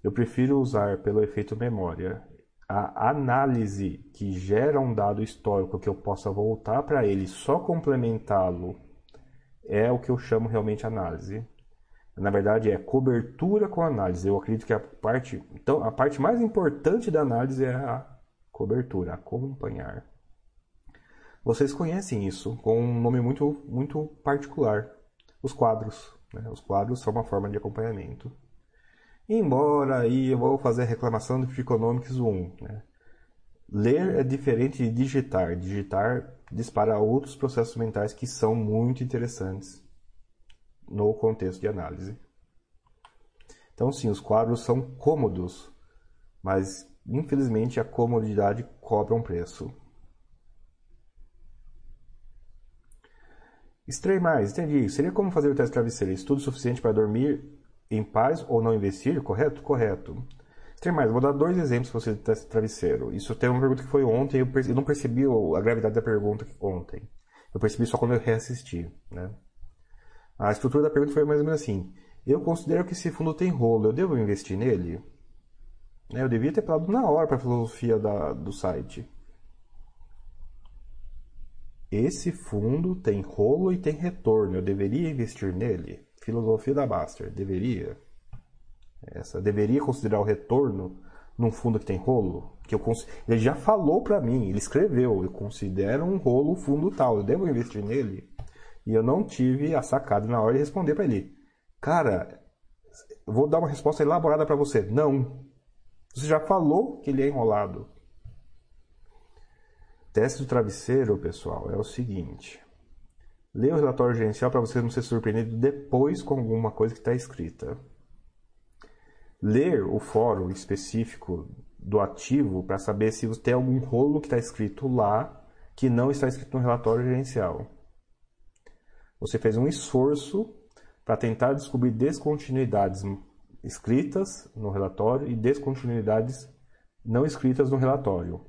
Eu prefiro usar pelo efeito memória a análise que gera um dado histórico que eu possa voltar para ele, só complementá-lo é o que eu chamo realmente análise. Na verdade, é cobertura com análise. Eu acredito que a parte, então, a parte mais importante da análise é a cobertura, acompanhar. Vocês conhecem isso com um nome muito, muito particular: os quadros. Né? Os quadros são uma forma de acompanhamento. Embora aí eu vou fazer a reclamação do Economics 1. Né? Ler é diferente de digitar. Digitar dispara outros processos mentais que são muito interessantes no contexto de análise. Então, sim, os quadros são cômodos, mas infelizmente a comodidade cobra um preço. Mais, entendi. Seria como fazer o teste travesseiro? Estudo suficiente para dormir em paz ou não investir? Correto? Correto. Mais, vou dar dois exemplos para você de teste travesseiro. Isso tem uma pergunta que foi ontem, eu, eu não percebi a gravidade da pergunta ontem. Eu percebi só quando eu reassisti, né? A estrutura da pergunta foi mais ou menos assim. Eu considero que esse fundo tem rolo, eu devo investir nele? Né, eu devia ter falado na hora para a filosofia da, do site. Esse fundo tem rolo e tem retorno, eu deveria investir nele? Filosofia da Baster, deveria? Essa deveria considerar o retorno num fundo que tem rolo? Que eu cons... Ele já falou para mim, ele escreveu, eu considero um rolo fundo tal, eu devo investir nele? E eu não tive a sacada na hora de responder para ele. Cara, vou dar uma resposta elaborada para você. Não. Você já falou que ele é enrolado. Teste do travesseiro, pessoal, é o seguinte. Leia o relatório gerencial para você não ser surpreendido depois com alguma coisa que está escrita ler o fórum específico do ativo para saber se tem algum rolo que está escrito lá que não está escrito no relatório gerencial. Você fez um esforço para tentar descobrir descontinuidades escritas no relatório e descontinuidades não escritas no relatório.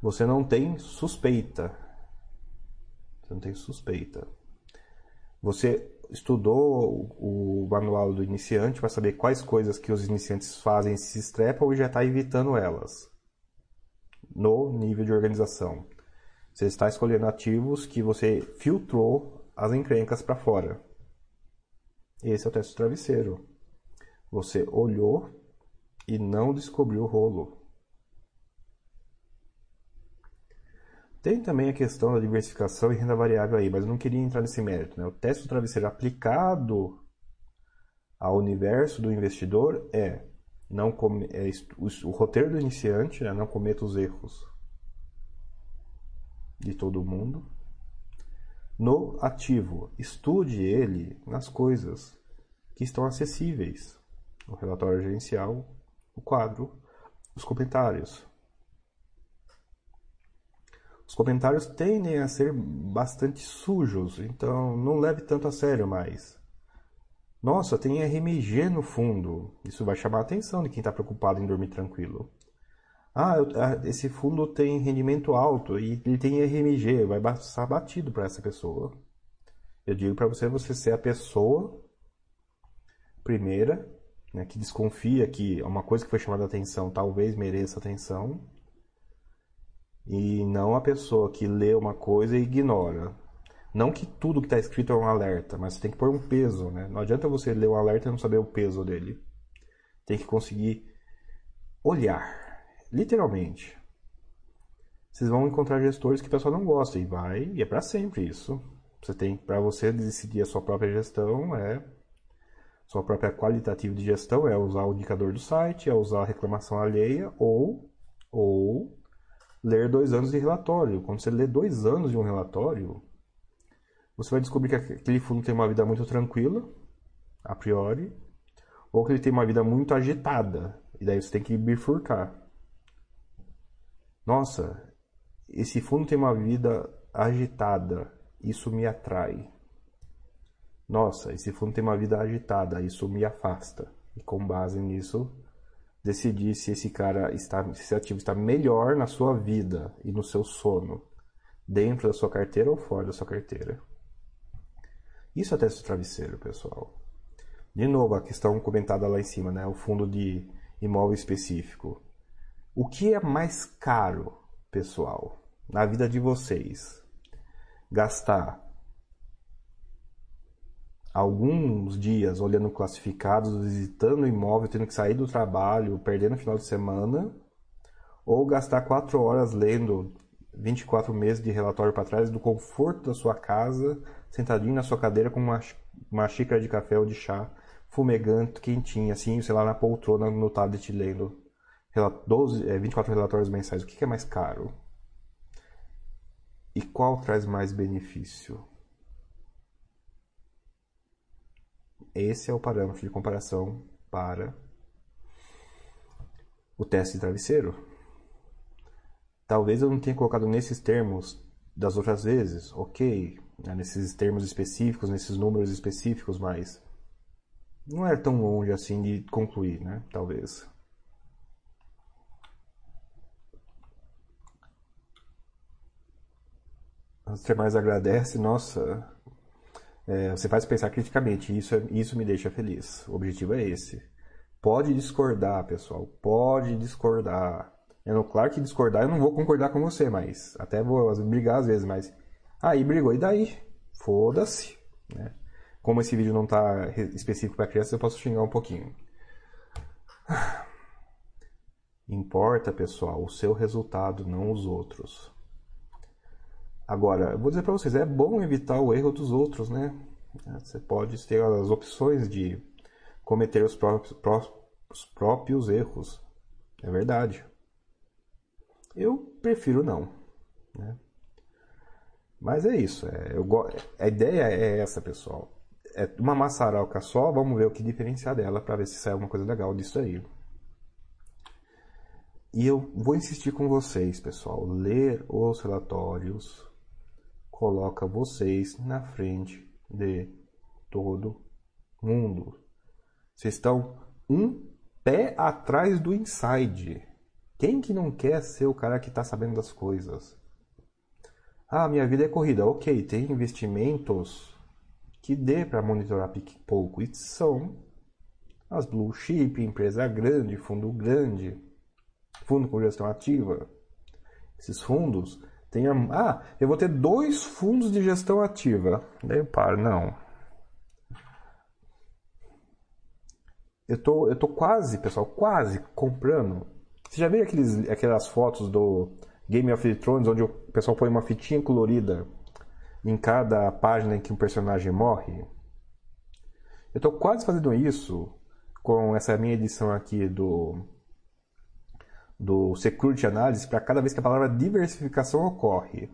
Você não tem suspeita. Você não tem suspeita. Você estudou o manual do iniciante para saber quais coisas que os iniciantes fazem se estrepam e já está evitando elas no nível de organização. Você está escolhendo ativos que você filtrou as encrencas para fora. Esse é o teste do travesseiro. Você olhou e não descobriu o rolo. Tem também a questão da diversificação e renda variável aí, mas eu não queria entrar nesse mérito. Né? O teste do travesseiro aplicado ao universo do investidor é, não come, é o, roteiro do iniciante, né? não cometa os erros de todo mundo. No ativo, estude ele nas coisas que estão acessíveis. O relatório gerencial, o quadro, os comentários, os comentários tendem a ser bastante sujos, então não leve tanto a sério mais. Nossa, tem RMG no fundo. Isso vai chamar a atenção de quem está preocupado em dormir tranquilo. Ah, esse fundo tem rendimento alto e ele tem RMG, vai passar batido para essa pessoa. Eu digo para você, você ser a pessoa primeira, né, que desconfia que uma coisa que foi chamada atenção talvez mereça atenção e não a pessoa que lê uma coisa e ignora. Não que tudo que está escrito é um alerta, mas você tem que pôr um peso, né? Não adianta você ler um alerta e não saber o peso dele. Tem que conseguir olhar, literalmente. Vocês vão encontrar gestores que o pessoal não gosta e vai, e é para sempre isso. Você tem, para você decidir a sua própria gestão, é sua própria qualitativa de gestão é usar o indicador do site, é usar a reclamação alheia ou, ou ler dois anos de relatório. Quando você lê dois anos de um relatório, você vai descobrir que aquele fundo tem uma vida muito tranquila, a priori, ou que ele tem uma vida muito agitada, e daí você tem que bifurcar. Nossa, esse fundo tem uma vida agitada, isso me atrai. Nossa, esse fundo tem uma vida agitada, isso me afasta. E com base nisso, decidir se esse cara está, se esse ativo está melhor na sua vida e no seu sono, dentro da sua carteira ou fora da sua carteira. Isso é teste travesseiro, pessoal. De novo, a questão comentada lá em cima, né? O fundo de imóvel específico. O que é mais caro, pessoal, na vida de vocês? Gastar alguns dias olhando classificados, visitando imóvel, tendo que sair do trabalho, perdendo o final de semana, ou gastar quatro horas lendo 24 meses de relatório para trás do conforto da sua casa, sentadinho na sua cadeira com uma, uma xícara de café ou de chá fumegante, quentinha, assim, sei lá, na poltrona no tablet lendo 12, é, 24 relatórios mensais. O que, é mais caro? E qual traz mais benefício? Esse é o parâmetro de comparação para o teste de travesseiro. Talvez eu não tenha colocado nesses termos das outras vezes, ok, né, nesses termos específicos, nesses números específicos, mas não é tão longe assim de concluir, né? Talvez. Você mais agradece, nossa, é, você faz pensar criticamente, isso, é, isso me deixa feliz. O objetivo é esse. Pode discordar, pessoal, pode discordar. Não, claro que discordar eu não vou concordar com você, mas até vou brigar às vezes, mas aí brigou e daí? Foda-se, né? Como esse vídeo não está específico para criança, eu posso xingar um pouquinho. Importa, pessoal, o seu resultado, não os outros. Agora, vou dizer para vocês, é bom evitar o erro dos outros, né? Você pode ter as opções de cometer os próprios, os próprios erros. É verdade. Eu prefiro não. Né? Mas é isso. É, eu, a ideia é essa, pessoal. É uma maçaroca só, vamos ver o que diferenciar dela para ver se sai alguma coisa legal disso aí. E eu vou insistir com vocês, pessoal. Ler os relatórios coloca vocês na frente de todo mundo. Vocês estão um pé atrás do inside. Quem que não quer ser o cara que está sabendo das coisas? Ah, minha vida é corrida. Ok, tem investimentos que dê para monitorar pouco. E são as blue chip, empresa grande, fundo grande, fundo com gestão ativa. Esses fundos Tenha, ah, eu vou ter dois fundos de gestão ativa. Daí eu paro, não. Eu tô, eu tô quase, pessoal, quase comprando. Você já viu aqueles, aquelas fotos do Game of Thrones onde o pessoal põe uma fitinha colorida em cada página em que um personagem morre? Eu tô quase fazendo isso com essa minha edição aqui do do Security Analysis para cada vez que a palavra diversificação ocorre.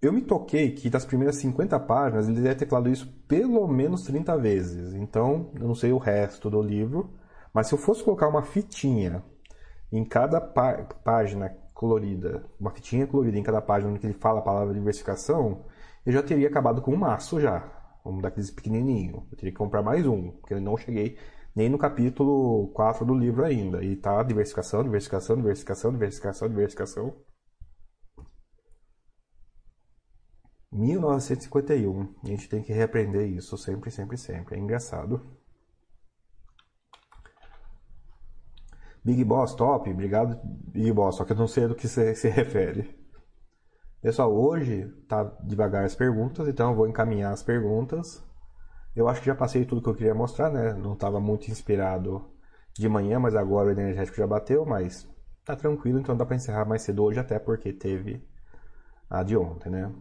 Eu me toquei que das primeiras 50 páginas ele deve ter falado isso pelo menos 30 vezes. Então, eu não sei o resto do livro, mas se eu fosse colocar uma fitinha em cada pá página colorida, uma fitinha colorida em cada página onde ele fala a palavra diversificação, eu já teria acabado com um maço já. Um daqueles pequenininho. Eu teria que comprar mais um, porque eu não cheguei nem no capítulo 4 do livro ainda. E tá diversificação, diversificação, diversificação, diversificação, diversificação. 1951. A gente tem que reaprender isso sempre, sempre, sempre. É engraçado. Big Boss, top. Obrigado, Big Boss. Só que eu não sei do que você se refere. Pessoal, hoje tá devagar as perguntas, então eu vou encaminhar as perguntas. Eu acho que já passei tudo que eu queria mostrar, né? Não estava muito inspirado de manhã, mas agora o energético já bateu, mas tá tranquilo, então dá para encerrar mais cedo hoje até porque teve a de ontem, né?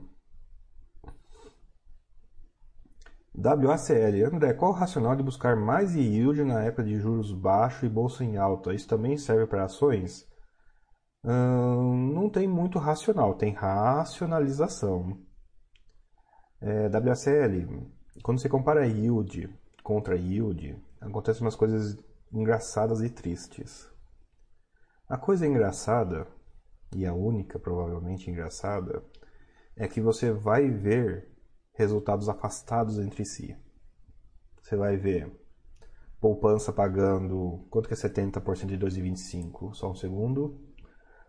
WACL. André, qual o racional de buscar mais yield na época de juros baixos e bolsa em alta? Isso também serve para ações? Hum, não tem muito racional, tem racionalização. É, WACL, quando você compara yield contra yield, acontecem umas coisas engraçadas e tristes. A coisa engraçada, e a única provavelmente engraçada, é que você vai ver resultados afastados entre si. Você vai ver poupança pagando. Quanto que é 70% de 2,25? Só um segundo.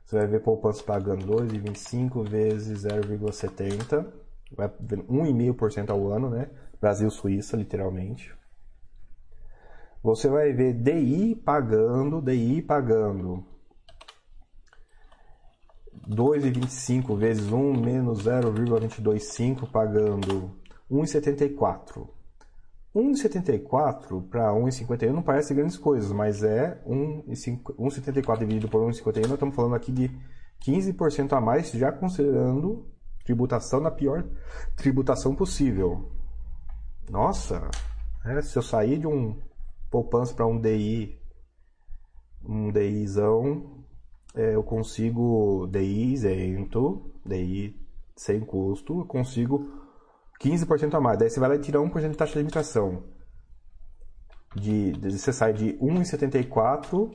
Você vai ver poupança pagando 2,25 vezes 0,70. Vai ver 1,5% ao ano, né? Brasil-Suíça, literalmente. Você vai ver DI pagando, DI pagando 2,25 vezes 1 menos 0,225 pagando 1,74. 1,74 para 1,51 não parece grandes coisas, mas é 1,74 dividido por 1,51, nós estamos falando aqui de 15% a mais, já considerando tributação na pior tributação possível. Nossa, é, se eu sair de um poupança para um DI, um DIzão, é, eu consigo DI isento, DI sem custo, eu consigo 15% a mais. Daí você vai lá e tira 1% de taxa de limitação. De, de, você sai de 1,74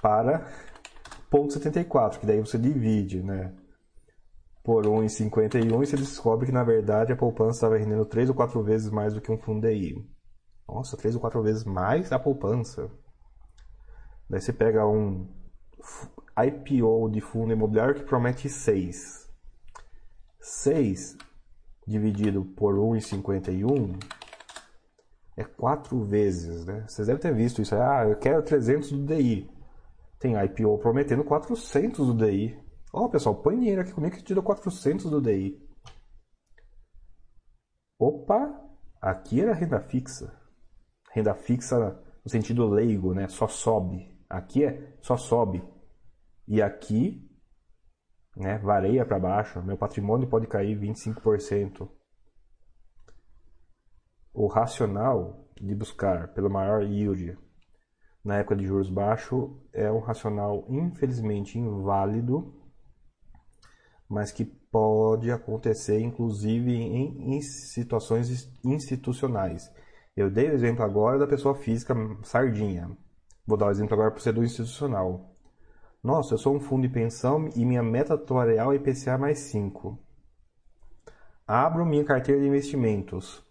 para 0,74, que daí você divide, né? Por 1,51 e você descobre que na verdade a poupança estava rendendo 3 ou 4 vezes mais do que um fundo DI. Nossa, 3 ou 4 vezes mais a poupança. Daí você pega um IPO de fundo imobiliário que promete 6. 6 dividido por 1,51 é 4 vezes, né? Vocês devem ter visto isso. Ah, eu quero 300 do DI. Tem IPO prometendo 400 do DI. Ó, oh, pessoal, põe dinheiro aqui comigo que te dou 400 do DI. Opa, aqui era renda fixa. Renda fixa no sentido leigo, né? Só sobe. Aqui é só sobe. E aqui, né, vareia para baixo, meu patrimônio pode cair 25%. O racional de buscar pelo maior yield na época de juros baixos é um racional infelizmente inválido, mas que pode acontecer inclusive em, situações institucionais. Eu dei o exemplo agora da pessoa física sardinha. Vou dar o exemplo agora para o setor institucional. Nossa, eu sou um fundo de pensão e minha meta atuarial é IPCA mais 5. Abro minha carteira de investimentos.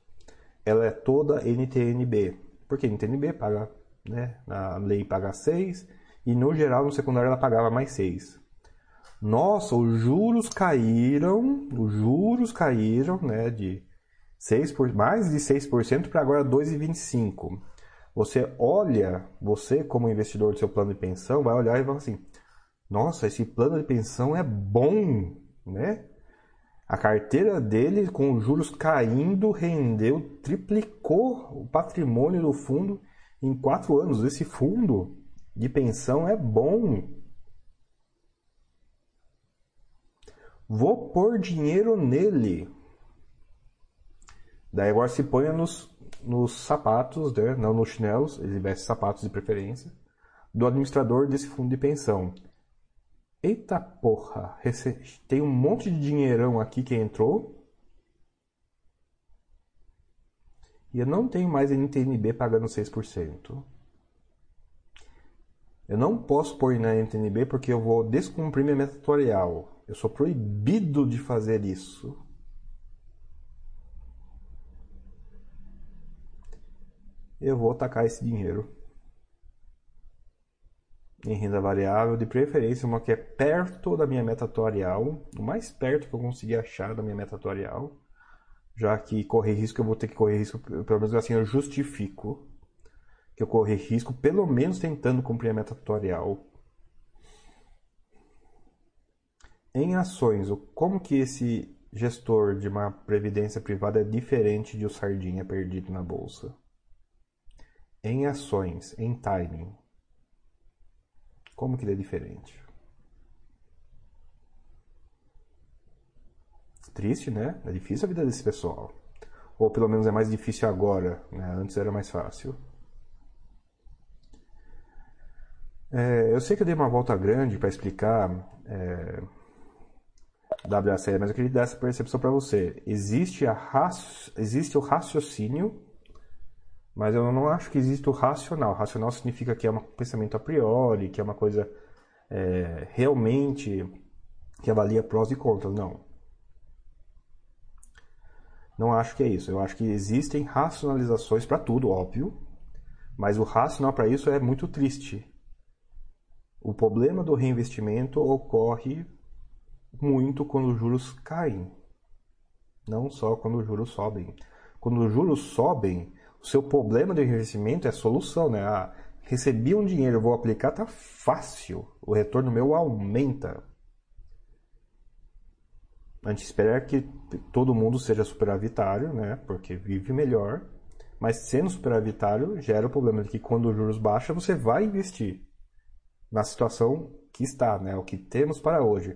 Ela é toda NTNB. Porque NTNB paga, né? A lei paga 6 e no geral no secundário ela pagava mais 6. Nossa, os juros caíram, os juros caíram, né, de 6 por, mais de 6% para agora 2,25. Você olha, você como investidor do seu plano de pensão, vai olhar e vai assim: nossa, esse plano de pensão é bom, né? A carteira dele, com os juros caindo, rendeu, triplicou o patrimônio do fundo em quatro anos. Esse fundo de pensão é bom. Vou pôr dinheiro nele. Daí agora se põe nos, nos sapatos, né? não nos chinelos, ele veste sapatos de preferência, do administrador desse fundo de pensão. Eita porra, tem um monte de dinheirão aqui que entrou. E eu não tenho mais NTNB pagando 6%. Eu não posso pôr na NTNB porque eu vou descumprir minha meta tutorial. Eu sou proibido de fazer isso. Eu vou tacar esse dinheiro em renda variável, de preferência uma que é perto da minha meta atuarial, o mais perto que eu conseguir achar da minha meta atuarial, já que correr risco eu vou ter que correr risco, pelo menos assim eu justifico que eu correr risco, pelo menos tentando cumprir a meta atuarial. Em ações, como que esse gestor de uma previdência privada é diferente de o sardinha perdido na bolsa? Em ações, em timing, como que ele é diferente? Triste, né? É difícil a vida desse pessoal. Ou pelo menos é mais difícil agora, né? Antes era mais fácil. É, eu sei que eu dei uma volta grande para explicar é, WACL, mas eu queria dar essa percepção para você. Existe, a raci... existe o raciocínio, mas eu não acho que existe o racional. Racional significa que é um pensamento a priori, que é uma coisa é, realmente que avalia prós e contras. Não. Não acho que é isso. Eu acho que existem racionalizações para tudo, óbvio, mas o racional para isso é muito triste. O problema do reinvestimento ocorre muito quando os juros caem, não só quando os juros sobem. Quando os juros sobem, o seu problema de reinvestimento é solução, né? Ah, recebi um dinheiro, vou aplicar, tá fácil. O retorno meu aumenta. A gente espera que todo mundo seja superavitário, né? Porque vive melhor. Mas sendo superavitário, gera o problema de que quando os juros baixam, você vai investir na situação que está, né? O que temos para hoje.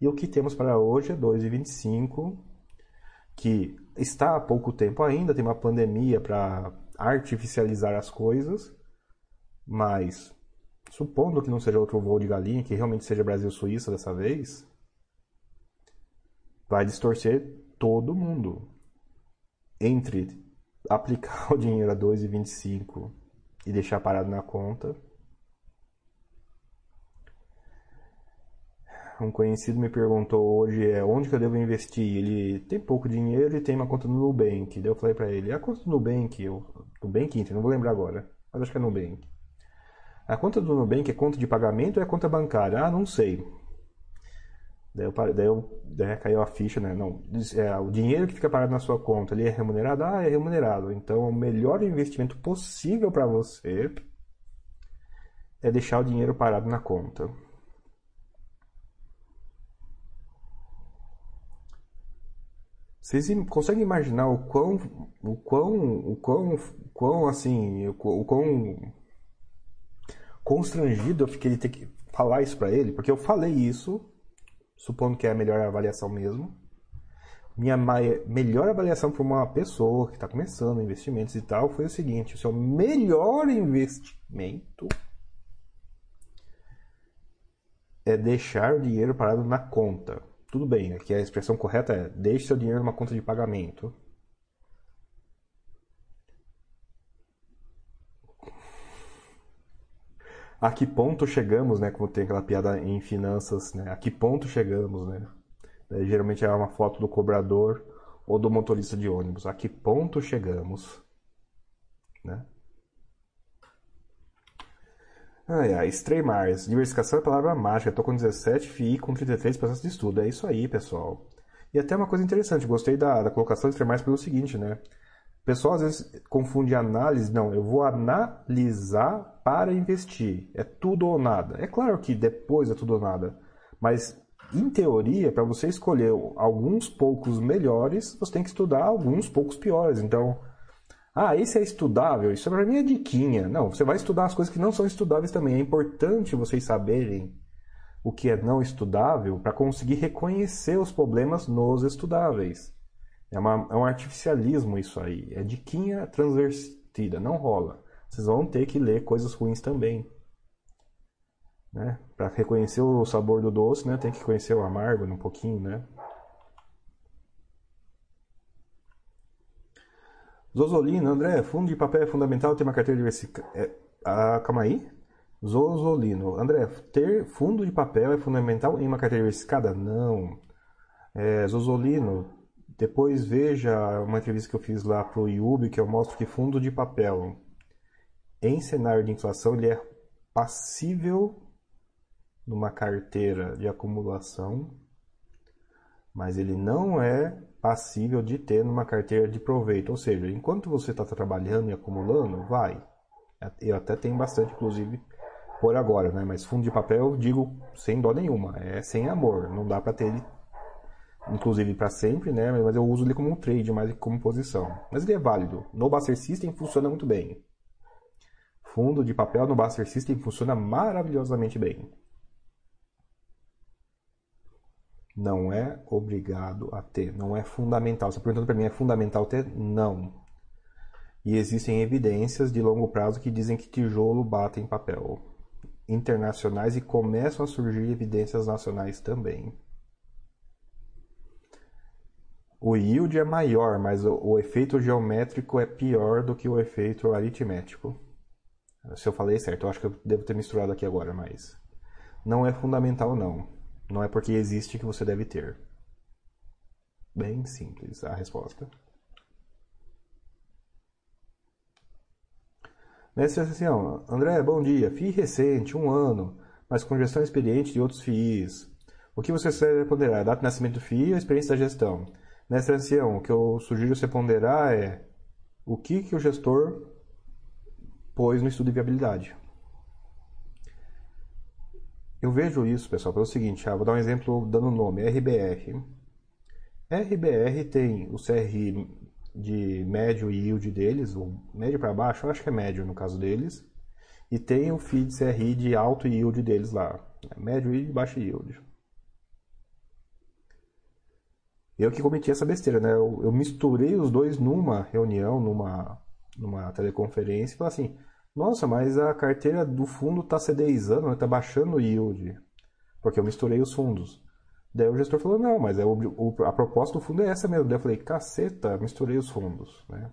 E o que temos para hoje é 2,25, que está há pouco tempo ainda, tem uma pandemia para artificializar as coisas, mas supondo que não seja outro voo de galinha, que realmente seja Brasil-Suíça dessa vez, vai distorcer todo mundo. Entre aplicar o dinheiro a 2,25 e deixar parado na conta. Um conhecido me perguntou hoje é onde que eu devo investir. Ele tem pouco dinheiro e tem uma conta no Nubank. Daí eu falei para ele, a conta do Nubank, eu, Nubank Inter, não vou lembrar agora, mas acho que é Nubank. A conta do Nubank é conta de pagamento ou é conta bancária? Ah, não sei. Daí, eu, daí, eu, daí caiu a ficha, né? Não, é, o dinheiro que fica parado na sua conta, ele é remunerado? Ah, é remunerado. Então, o melhor investimento possível para você é deixar o dinheiro parado na conta. Vocês conseguem imaginar o quão, o quão, o quão, quão assim, o quão constrangido eu fiquei de ter que falar isso para ele? Porque eu falei isso supondo que é a melhor avaliação mesmo. Minha melhor avaliação para uma pessoa que está começando investimentos e tal foi o seguinte: o seu melhor investimento é deixar o dinheiro parado na conta. Tudo bem, aqui a expressão correta é deixe seu dinheiro numa conta de pagamento. a que ponto chegamos, né? Como tem aquela piada em finanças, né? A que ponto chegamos, né? É, geralmente é uma foto do cobrador ou do motorista de ônibus. A que ponto chegamos, né? Ai, ai, Streamars. Diversificação é palavra mágica. Estou com 17 FI com 33 processos de estudo. É isso aí, pessoal. E até uma coisa interessante. Gostei da, da colocação de Streamars pelo seguinte, né? O pessoal às vezes confunde análise. Não, eu vou analisar para investir. É tudo ou nada. É claro que depois é tudo ou nada. Mas, em teoria, para você escolher alguns poucos melhores, você tem que estudar alguns poucos piores. Então, ah, esse é estudável. Isso para mim é diquinha. Não, você vai estudar as coisas que não são estudáveis também. É importante vocês saberem o que é não estudável para conseguir reconhecer os problemas nos estudáveis. É, uma, é um artificialismo isso aí. É diquinha transvertida. Não rola vocês vão ter que ler coisas ruins também. Né? Para reconhecer o sabor do doce, né? tem que conhecer o amargo um pouquinho, né? Zozolino, André, fundo de papel é fundamental ter uma carteira diversificada. É, ah, calma aí. Zozolino, André, ter fundo de papel é fundamental em uma carteira diversificada? Não. É, Zozolino, depois veja uma entrevista que eu fiz lá pro YouTube que eu mostro que fundo de papel em cenário de inflação, ele é passível numa carteira de acumulação, mas ele não é passível de ter numa carteira de proveito. Ou seja, enquanto você está trabalhando e acumulando, vai. Eu até tenho bastante, inclusive, por agora, né? Mas fundo de papel, eu digo sem dó nenhuma, é sem amor. Não dá para ter ele, inclusive, para sempre, né? Mas eu uso ele como um trade, mais que como posição. Mas ele é válido. No Buster System funciona muito bem fundo de papel no Buster System funciona maravilhosamente bem. Não é obrigado a ter, não é fundamental. Você perguntando para mim, é fundamental ter? Não. E existem evidências de longo prazo que dizem que tijolo bate em papel. Internacionais e começam a surgir evidências nacionais também. O yield é maior, mas o, o efeito geométrico é pior do que o efeito aritmético. Se eu falei certo, eu acho que eu devo ter misturado aqui agora, mas não é fundamental não. Não é porque existe que você deve ter. Bem simples a resposta. Mestre Ascensião, André, bom dia. FII recente, um ano, mas com gestão experiente de outros FIIs. O que você deve ponderar? Data de nascimento do FII ou a experiência da gestão? Mestre Ancião, o que eu sugiro você ponderar é o que, que o gestor pôs no estudo de viabilidade. Eu vejo isso, pessoal, pelo seguinte, ah, vou dar um exemplo dando nome, RBR. RBR tem o CRI de médio yield deles, ou médio para baixo, eu acho que é médio no caso deles, e tem o FII de CRI de alto yield deles lá, né, médio e baixo yield. Eu que cometi essa besteira, né? Eu, eu misturei os dois numa reunião, numa, numa teleconferência, e falei assim, nossa, mas a carteira do fundo está C10 está baixando o yield, porque eu misturei os fundos. Daí o gestor falou, não, mas é o, a proposta do fundo é essa mesmo. Daí eu falei, caceta, misturei os fundos. Né?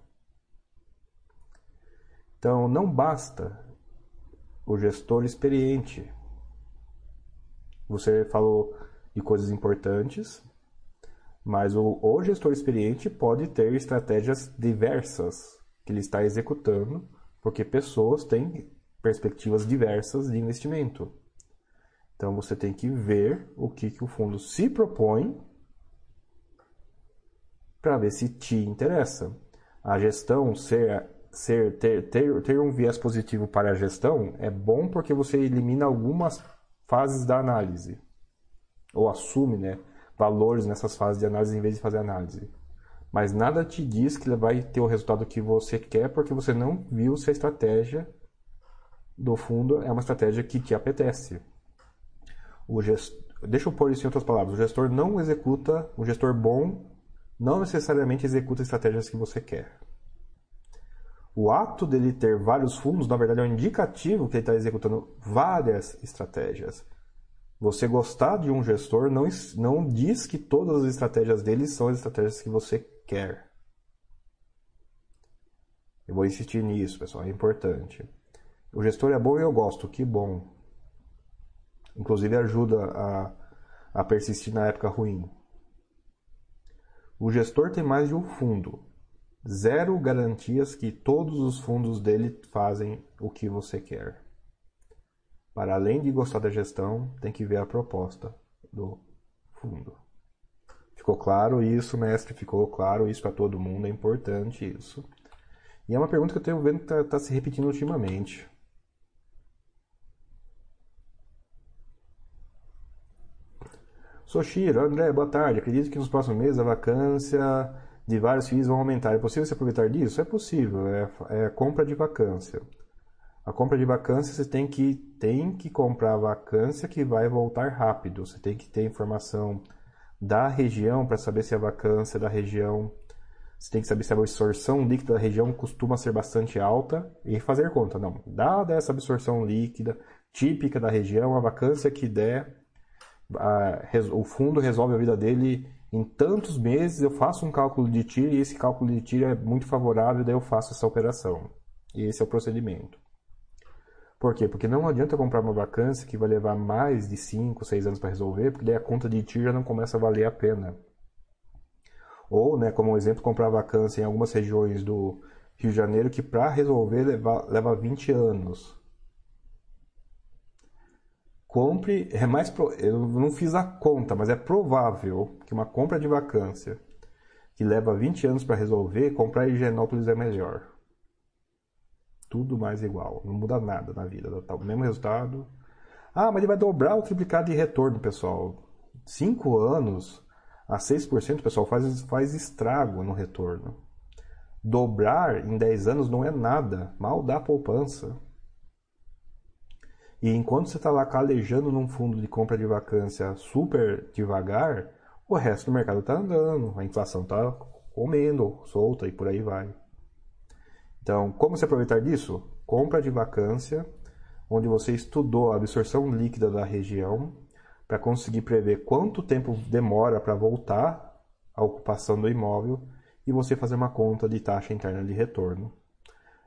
Então, não basta o gestor experiente. Você falou de coisas importantes, mas o, o gestor experiente pode ter estratégias diversas que ele está executando porque pessoas têm perspectivas diversas de investimento. Então você tem que ver o que, que o fundo se propõe para ver se te interessa. A gestão ser, ser ter, ter, ter um viés positivo para a gestão é bom porque você elimina algumas fases da análise ou assume, né, valores nessas fases de análise em vez de fazer análise mas nada te diz que ele vai ter o resultado que você quer porque você não viu se a estratégia do fundo é uma estratégia que te apetece. O gest... Deixa eu pôr isso em outras palavras. O gestor não executa, o gestor bom não necessariamente executa estratégias que você quer. O ato dele ter vários fundos, na verdade, é um indicativo que ele está executando várias estratégias. Você gostar de um gestor não, não diz que todas as estratégias dele são as estratégias que você quer. Eu vou insistir nisso, pessoal, é importante. O gestor é bom e eu gosto, que bom. Inclusive ajuda a, a persistir na época ruim. O gestor tem mais de um fundo. Zero garantias que todos os fundos dele fazem o que você quer. Para além de gostar da gestão, tem que ver a proposta do fundo. Ficou claro isso, mestre? Ficou claro isso para todo mundo? É importante isso. E é uma pergunta que eu tenho vendo que está tá se repetindo ultimamente. Soshiro, André, boa tarde. Acredito que nos próximos meses a vacância de vários FIIs vão aumentar. É possível se aproveitar disso? É possível. É, é compra de vacância. A compra de vacância você tem que, tem que comprar a vacância que vai voltar rápido. Você tem que ter informação da região para saber se a vacância da região. Você tem que saber se a absorção líquida da região costuma ser bastante alta e fazer conta. Não, dada essa absorção líquida típica da região, a vacância que der, a, o fundo resolve a vida dele em tantos meses. Eu faço um cálculo de TIR e esse cálculo de TIR é muito favorável, daí eu faço essa operação. E esse é o procedimento. Por quê? Porque não adianta comprar uma vacância que vai levar mais de 5, 6 anos para resolver, porque daí a conta de TIR já não começa a valer a pena. Ou, né, como exemplo, comprar vacância em algumas regiões do Rio de Janeiro que para resolver leva, leva 20 anos. Compre, é mais pro, eu não fiz a conta, mas é provável que uma compra de vacância que leva 20 anos para resolver, comprar em Higienópolis é melhor tudo mais igual. Não muda nada na vida. Tá o mesmo resultado. Ah, mas ele vai dobrar o triplicado de retorno, pessoal. 5 anos a 6%, pessoal, faz, faz estrago no retorno. Dobrar em 10 anos não é nada. Mal dá poupança. E enquanto você está lá calejando num fundo de compra de vacância super devagar, o resto do mercado está andando, a inflação está comendo, solta e por aí vai. Então, como se aproveitar disso? Compra de vacância, onde você estudou a absorção líquida da região para conseguir prever quanto tempo demora para voltar a ocupação do imóvel e você fazer uma conta de taxa interna de retorno.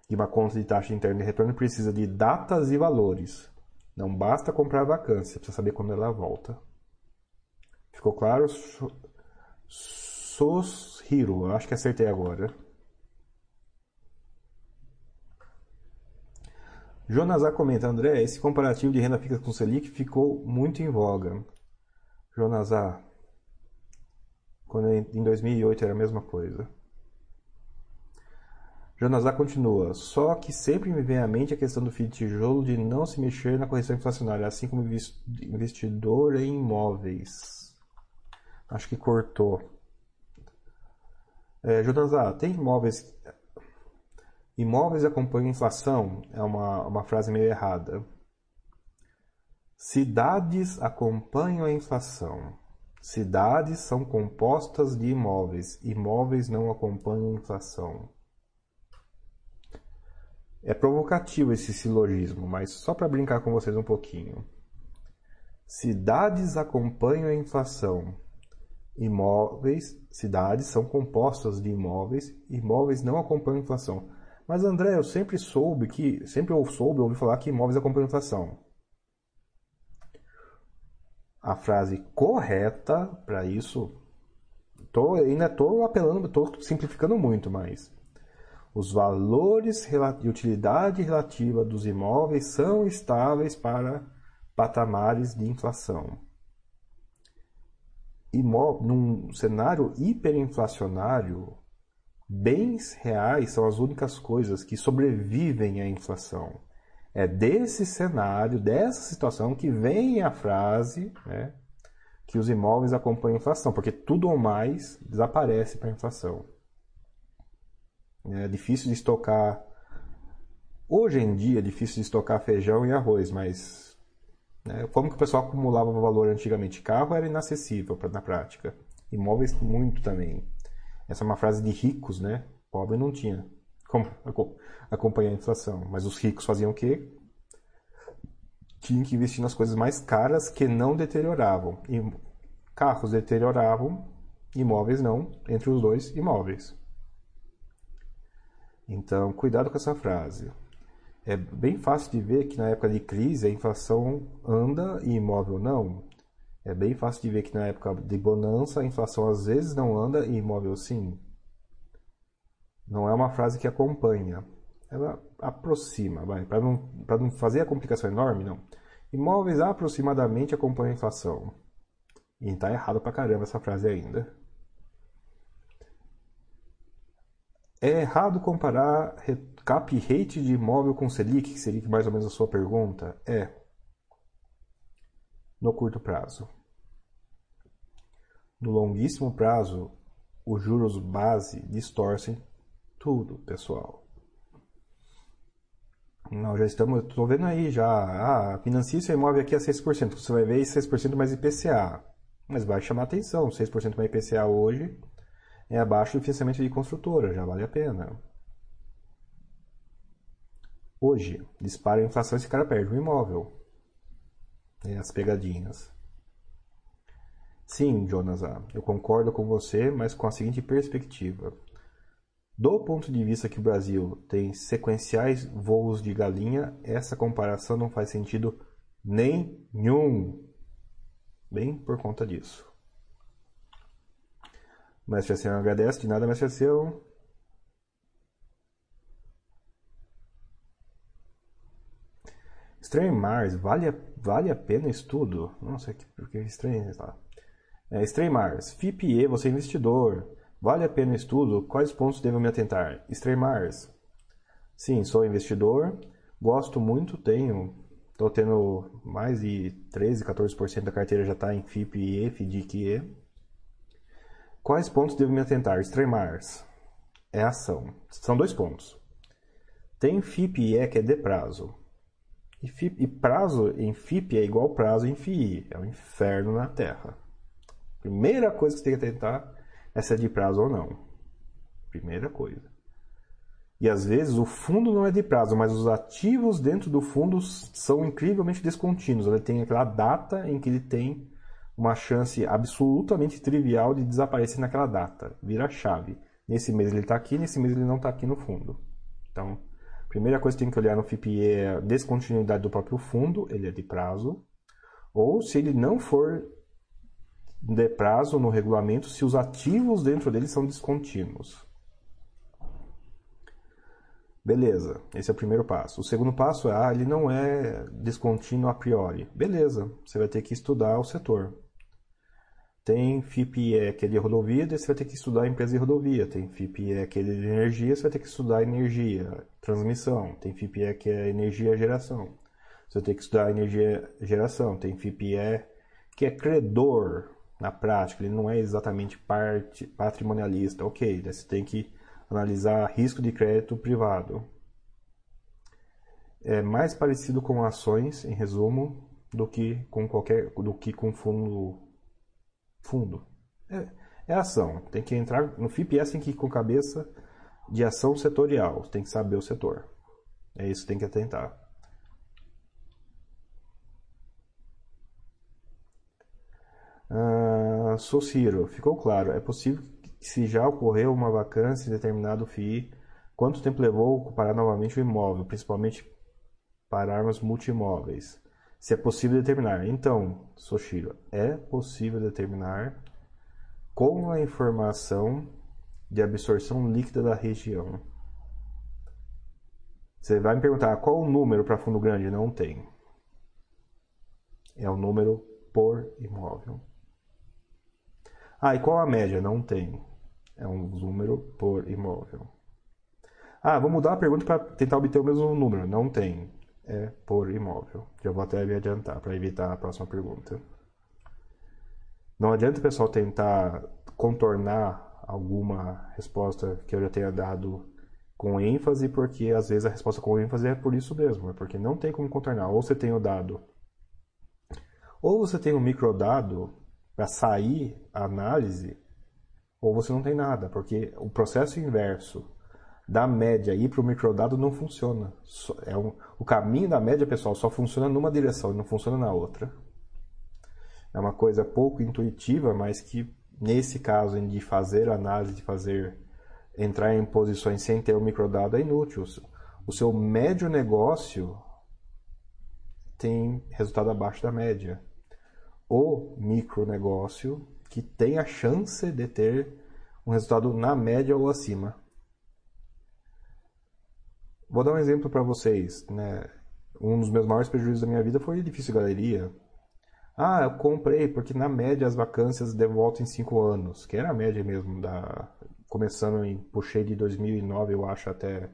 E uma conta de taxa interna de retorno precisa de datas e valores. Não basta comprar vacância, precisa saber quando ela volta. Ficou claro? Soshiro, acho que acertei agora. Jonazar comenta, André, esse comparativo de renda fixa com Selic ficou muito em voga. Jonazar, quando em 2008 era a mesma coisa. Jonazar continua, só que sempre me vem à mente a questão do fio de tijolo de não se mexer na correção inflacionária, assim como investidor em imóveis. Acho que cortou. É, Jonazar, tem imóveis. Imóveis acompanham inflação? É uma, uma frase meio errada. Cidades acompanham a inflação. Cidades são compostas de imóveis. Imóveis não acompanham a inflação. É provocativo esse silogismo, mas só para brincar com vocês um pouquinho. Cidades acompanham a inflação. Imóveis, cidades são compostas de imóveis, imóveis não acompanham a inflação. Mas André, eu sempre soube que, sempre eu soube ouvi falar que imóveis a inflação. A frase correta para isso, tô, ainda estou apelando, estou simplificando muito, mas os valores de utilidade relativa dos imóveis são estáveis para patamares de inflação. Imó num cenário hiperinflacionário, bens reais são as únicas coisas que sobrevivem à inflação. É desse cenário, dessa situação, que vem a frase né, que os imóveis acompanham a inflação, porque tudo ou mais desaparece para a inflação. É difícil de estocar. Hoje em dia é difícil de estocar feijão e arroz, mas né, como que o pessoal acumulava valor antigamente? Carro era inacessível na prática. Imóveis muito também. Essa é uma frase de ricos, né? Pobre não tinha como acompanhar a inflação. Mas os ricos faziam o quê? Tinham que investir nas coisas mais caras que não deterioravam. E carros deterioravam, imóveis não, entre os dois imóveis. Então, cuidado com essa frase. É bem fácil de ver que na época de crise a inflação anda e imóvel não. É bem fácil de ver que na época de bonança a inflação às vezes não anda e imóvel sim. Não é uma frase que acompanha. Ela aproxima, para não, não fazer a complicação enorme, não. Imóveis aproximadamente acompanham a inflação. E está errado pra caramba essa frase ainda. É errado comparar cap rate de imóvel com Selic, que seria mais ou menos a sua pergunta? É. No curto prazo. No longuíssimo prazo, os juros base distorcem tudo, pessoal. Nós já estamos, estou vendo aí já, ah, financia seu imóvel aqui a 6%, você vai ver 6% mais IPCA. Mas vai chamar atenção, 6% mais IPCA hoje é abaixo do financiamento de construtora, já vale a pena. Hoje, dispara a inflação esse cara perde o imóvel. É as pegadinhas. Sim, Jonas, eu concordo com você, mas com a seguinte perspectiva. Do ponto de vista que o Brasil tem sequenciais voos de galinha, essa comparação não faz sentido nenhum. Bem por conta disso. Mestre Acião agradece, de nada, Mestre Acião. Estranho Mars, vale a, vale a pena estudo? Nossa, que, que estranho. É, Estranho Mars, FIPE, você é investidor. Vale a pena estudo? Quais pontos devo me atentar? Estranho Mars. Sim, sou investidor. Gosto muito, tenho. Estou tendo mais de 13, 14% da carteira já está em FIP e FDIC. Quais pontos devo me atentar? Extremars. É ação. São dois pontos. Tem FIP e E que é de prazo. E, e prazo em FIP é igual prazo em FII. É o um inferno na Terra. Primeira coisa que você tem que tentar é se é de prazo ou não. Primeira coisa. E às vezes o fundo não é de prazo, mas os ativos dentro do fundo são incrivelmente descontínuos. Ele tem aquela data em que ele tem uma chance absolutamente trivial de desaparecer naquela data. Vira chave. Nesse mês ele está aqui, nesse mês ele não está aqui no fundo. Então, primeira coisa que tem que olhar no FIPE é a descontinuidade do próprio fundo, ele é de prazo. Ou se ele não for de prazo no regulamento, se os ativos dentro dele são descontínuos. Beleza, esse é o primeiro passo. O segundo passo é, ah, ele não é descontínuo a priori. Beleza, você vai ter que estudar o setor. Tem FIPE que é de rodovia, daí você vai ter que estudar empresa de rodovia. Tem FIPE que é de energia, você vai ter que estudar energia, transmissão. Tem FIPE que é energia geração. Você vai ter que estudar energia geração. Tem FIPE que é credor na prática, ele não é exatamente parte patrimonialista. Ok, daí você tem que analisar risco de crédito privado. É mais parecido com ações, em resumo, do que com qualquer do que com fundo fundo. É, é ação. Tem que entrar no FIPS tem que ir com cabeça de ação setorial. Tem que saber o setor. É isso que tem que atentar. Ah, sou Ciro. Ficou claro. É possível se já ocorreu uma vacância em determinado FII, quanto tempo levou ocupar novamente o imóvel, principalmente para armas multimóveis? Se é possível determinar. Então, Soshiro, é possível determinar com a informação de absorção líquida da região. Você vai me perguntar qual o número para fundo grande? Não tem. É o número por imóvel. Ah, e qual a média? Não tem. É um número por imóvel. Ah, vou mudar a pergunta para tentar obter o mesmo número. Não tem. É por imóvel. Já vou até me adiantar para evitar a próxima pergunta. Não adianta o pessoal tentar contornar alguma resposta que eu já tenha dado com ênfase, porque às vezes a resposta com ênfase é por isso mesmo, é porque não tem como contornar. Ou você tem o dado, ou você tem um microdado para sair a análise, ou você não tem nada, porque o processo inverso da média ir para o microdado não funciona. É um, o caminho da média, pessoal, só funciona numa direção e não funciona na outra. É uma coisa pouco intuitiva, mas que nesse caso de fazer análise, de fazer entrar em posições sem ter o microdado é inútil. O seu médio negócio tem resultado abaixo da média o micronegócio que tem a chance de ter um resultado na média ou acima. Vou dar um exemplo para vocês. Né? Um dos meus maiores prejuízos da minha vida foi edifício galeria. Ah, eu comprei porque na média as vacâncias devolvem em 5 anos, que era a média mesmo da começando em puxei de 2009, eu acho até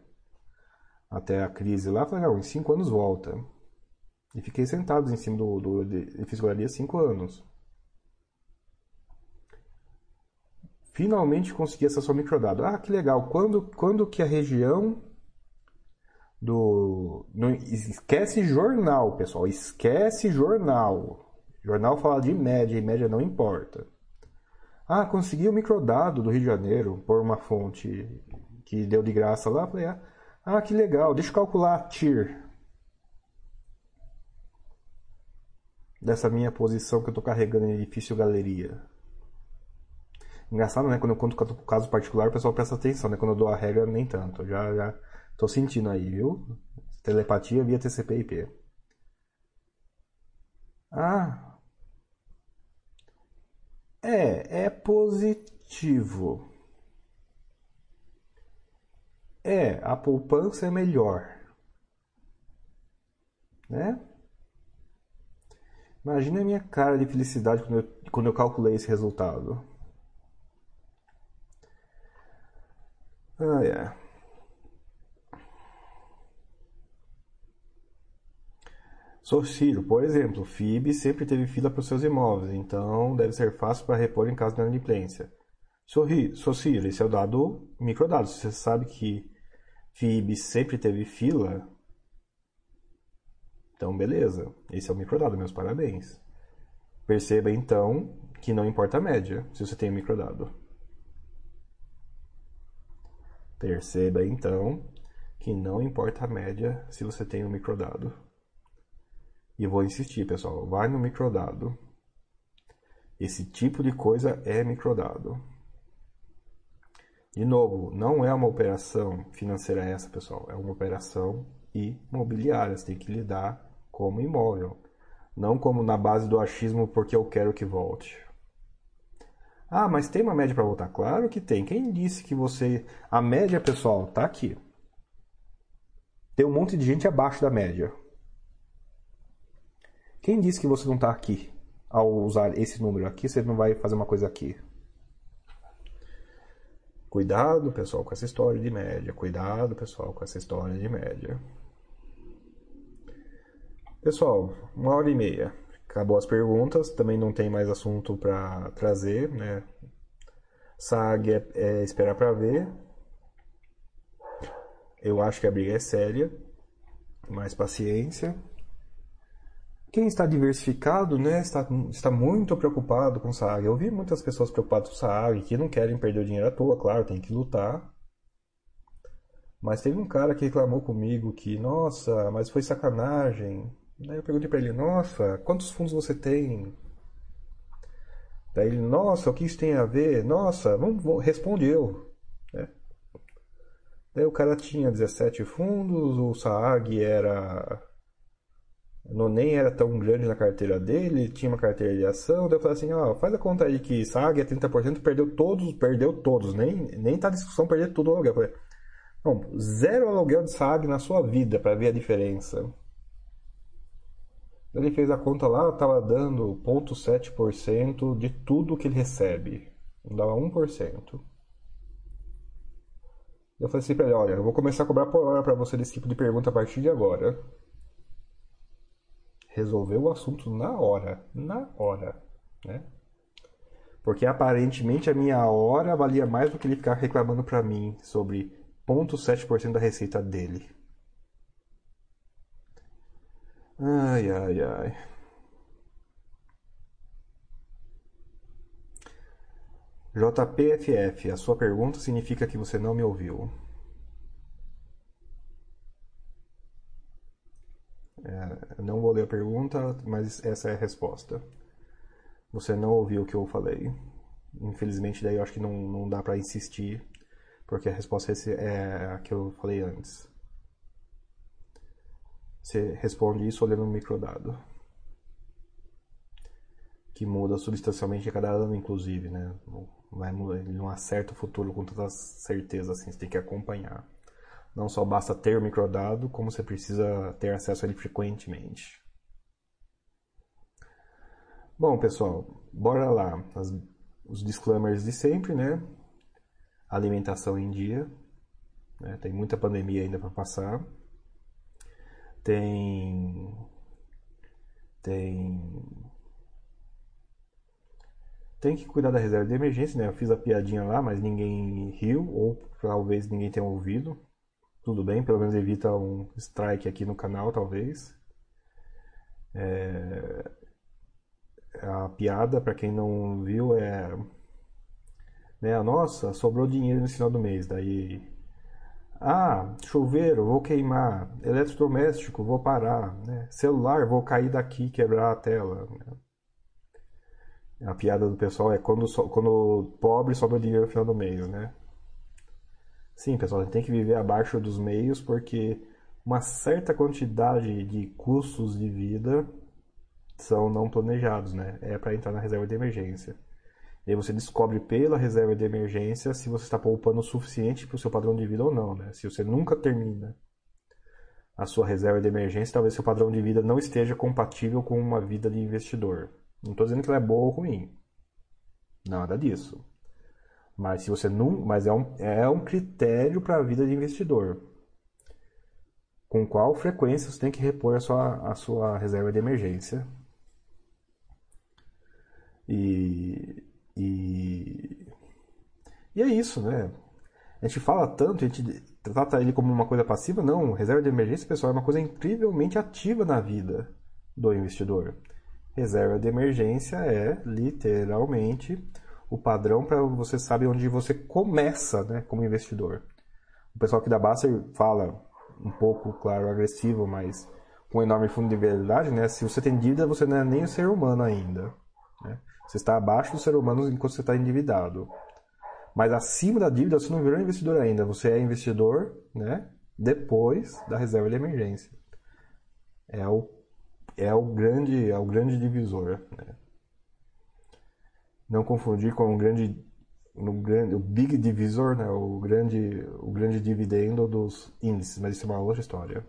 até a crise lá, falei, não, em 5 anos volta. E fiquei sentado em cima do, do edifício Galeria cinco anos. Finalmente consegui acessar o microdado. Ah, que legal. Quando, quando que a região do... Não, esquece jornal, pessoal. Esquece jornal. Jornal fala de média e média não importa. Ah, consegui o microdado do Rio de Janeiro por uma fonte que deu de graça lá. Falei, ah, ah que legal. Deixa eu calcular a TIR. dessa minha posição que eu estou carregando em edifício galeria. Engraçado, né? Quando eu conto caso particular, o pessoal presta atenção, né? Quando eu dou a regra, nem tanto. Já, já tô sentindo aí, viu? Telepatia via TCP/IP. Ah. É, é positivo. É, a poupança é melhor. Né? Imagina a minha cara de felicidade quando eu, quando eu calculei esse resultado. Ah, é. Sou Ciro, por exemplo, FIB sempre teve fila para os seus imóveis, então deve ser fácil para repor em caso de inadimplência. Sou, sou Ciro, esse é o dado microdado. Se você sabe que FIB sempre teve fila, Então, beleza. Esse é o microdado, meus parabéns. Perceba então que não importa a média se você tem um microdado. Perceba então que não importa a média se você tem um microdado. E vou insistir, pessoal, vai no microdado. Esse tipo de coisa é microdado. De novo, não é uma operação financeira essa, pessoal, é uma operação imobiliária, você tem que lidar como imóvel, não como na base do achismo porque eu quero que volte. Ah, mas tem uma média para voltar? Claro que tem. Quem disse que você. A média, pessoal, tá aqui. Tem um monte de gente abaixo da média. Quem disse que você não está aqui? Ao usar esse número aqui, você não vai fazer uma coisa aqui. Cuidado, pessoal, com essa história de média. Cuidado, pessoal, com essa história de média. Pessoal, uma hora e meia acabou as perguntas, também não tem mais assunto para trazer, né? SAG é, é esperar para ver. Eu acho que a briga é séria, mais paciência. Quem está diversificado, né, está, está muito preocupado com o SAG. Eu vi muitas pessoas preocupadas com o SAG, que não querem perder o dinheiro à toa, claro, tem que lutar. Mas teve um cara que reclamou comigo que, nossa, mas foi sacanagem. Daí eu perguntei para ele, nossa, quantos fundos você tem? Daí ele, nossa, o que isso tem a ver? Nossa, vamos, responde eu. Né? Daí o cara tinha 17 fundos, o Saag era. Não, nem era tão grande na carteira dele, tinha uma carteira de ação. Daí eu falei assim: ó, faz a conta aí que Saag é 30%, perdeu todos, perdeu todos, nem, nem tá discussão perder tudo o aluguel. Eu falei, não, zero aluguel de Saag na sua vida para ver a diferença. Ele fez a conta lá, estava dando 0,7% de tudo que ele recebe. Não dava 1%. Eu falei assim para ele, olha, eu vou começar a cobrar por hora para você desse tipo de pergunta a partir de agora. Resolveu o assunto na hora. Na hora. Né? Porque aparentemente a minha hora valia mais do que ele ficar reclamando para mim sobre 0,7% da receita dele. Ai, ai, ai. JPFF, a sua pergunta significa que você não me ouviu. É, não vou ler a pergunta, mas essa é a resposta. Você não ouviu o que eu falei. Infelizmente, daí eu acho que não, não dá para insistir, porque a resposta é a que eu falei antes. Você responde isso olhando no microdado. Que muda substancialmente a cada ano, inclusive, né? Vai mudar, ele não acerta o futuro com tanta certeza assim, você tem que acompanhar. Não só basta ter o microdado, como você precisa ter acesso a ele frequentemente. Bom, pessoal, bora lá. As, os disclaimers de sempre, né? Alimentação em dia. Né? Tem muita pandemia ainda para passar tem tem tem que cuidar da reserva de emergência, né? Eu fiz a piadinha lá, mas ninguém riu ou talvez ninguém tenha ouvido. Tudo bem, pelo menos evita um strike aqui no canal, talvez. É... A piada, para quem não viu, é né? Nossa, sobrou dinheiro no final do mês. Daí ah, chuveiro, vou queimar. Eletrodoméstico, vou parar. Né? Celular, vou cair daqui, quebrar a tela. A piada do pessoal é quando, quando pobre sobra dinheiro no final do mês, né? Sim, pessoal, a gente tem que viver abaixo dos meios porque uma certa quantidade de custos de vida são não planejados, né? É para entrar na reserva de emergência. E aí você descobre pela reserva de emergência se você está poupando o suficiente para o seu padrão de vida ou não. Né? Se você nunca termina a sua reserva de emergência, talvez seu padrão de vida não esteja compatível com uma vida de investidor. Não estou dizendo que ela é boa ou ruim. Nada disso. Mas se você não, mas é um, é um critério para a vida de investidor. Com qual frequência você tem que repor a sua, a sua reserva de emergência. E e, e é isso, né? A gente fala tanto, a gente trata ele como uma coisa passiva? Não, reserva de emergência, pessoal, é uma coisa incrivelmente ativa na vida do investidor. Reserva de emergência é literalmente o padrão para você saber onde você começa, né, como investidor. O pessoal aqui da Baster fala um pouco, claro, agressivo, mas com enorme fundo de verdade, né? Se você tem dívida, você não é nem um ser humano ainda. Né? Você está abaixo do ser humano enquanto você está endividado. Mas acima da dívida, você não virou investidor ainda. Você é investidor, né? Depois da reserva de emergência. É o, é o, grande, é o grande divisor. Né? Não confundir com o grande, grande, o big divisor, né? O grande, o grande dividendo dos índices. Mas isso é uma outra história.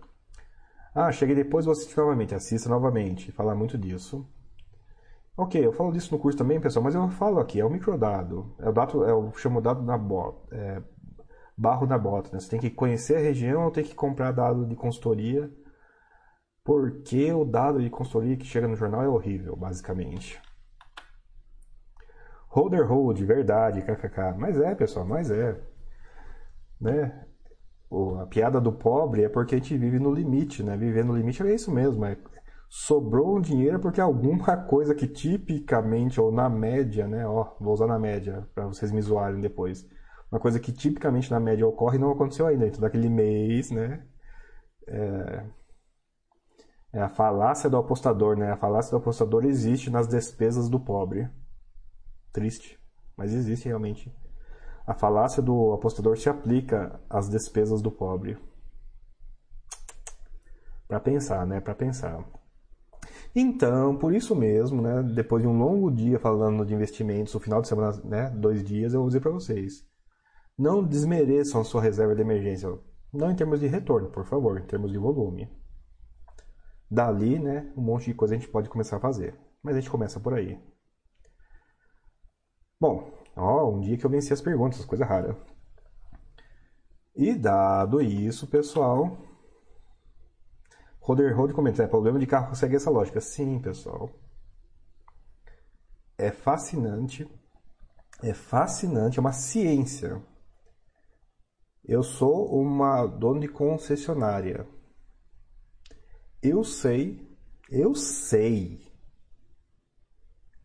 Ah, cheguei depois, vou assistir novamente. Assista novamente. Falar muito disso. Ok, eu falo disso no curso também, pessoal, mas eu falo aqui, é o microdado. É o dado, é o chamo dado na bota, é, barro na bota, né? Você tem que conhecer a região ou tem que comprar dado de consultoria, porque o dado de consultoria que chega no jornal é horrível, basicamente. Holder hold, verdade, kkk. Mas é, pessoal, mas é. Né? a piada do pobre é porque a gente vive no limite, né? Viver no limite é isso mesmo, é sobrou um dinheiro porque alguma coisa que tipicamente, ou na média, né? Ó, vou usar na média para vocês me zoarem depois. Uma coisa que tipicamente na média ocorre não aconteceu ainda. Então, daquele mês, né? É, é a falácia do apostador, né? A falácia do apostador existe nas despesas do pobre. Triste, mas existe realmente. A falácia do apostador se aplica às despesas do pobre. Para pensar, né? Para pensar. Então, por isso mesmo, né, depois de um longo dia falando de investimentos, no final de semana, né, dois dias, eu vou dizer para vocês. Não desmereçam a sua reserva de emergência. Não em termos de retorno, por favor, em termos de volume. Dali, né, um monte de coisa a gente pode começar a fazer. Mas a gente começa por aí. Bom, ó, um dia que eu venci as perguntas, coisa rara. E dado isso, pessoal, Roder Road comenta, é problema de carro segue essa lógica. Sim, pessoal. É fascinante. É fascinante, é uma ciência. Eu sou uma dona de concessionária. Eu sei, eu sei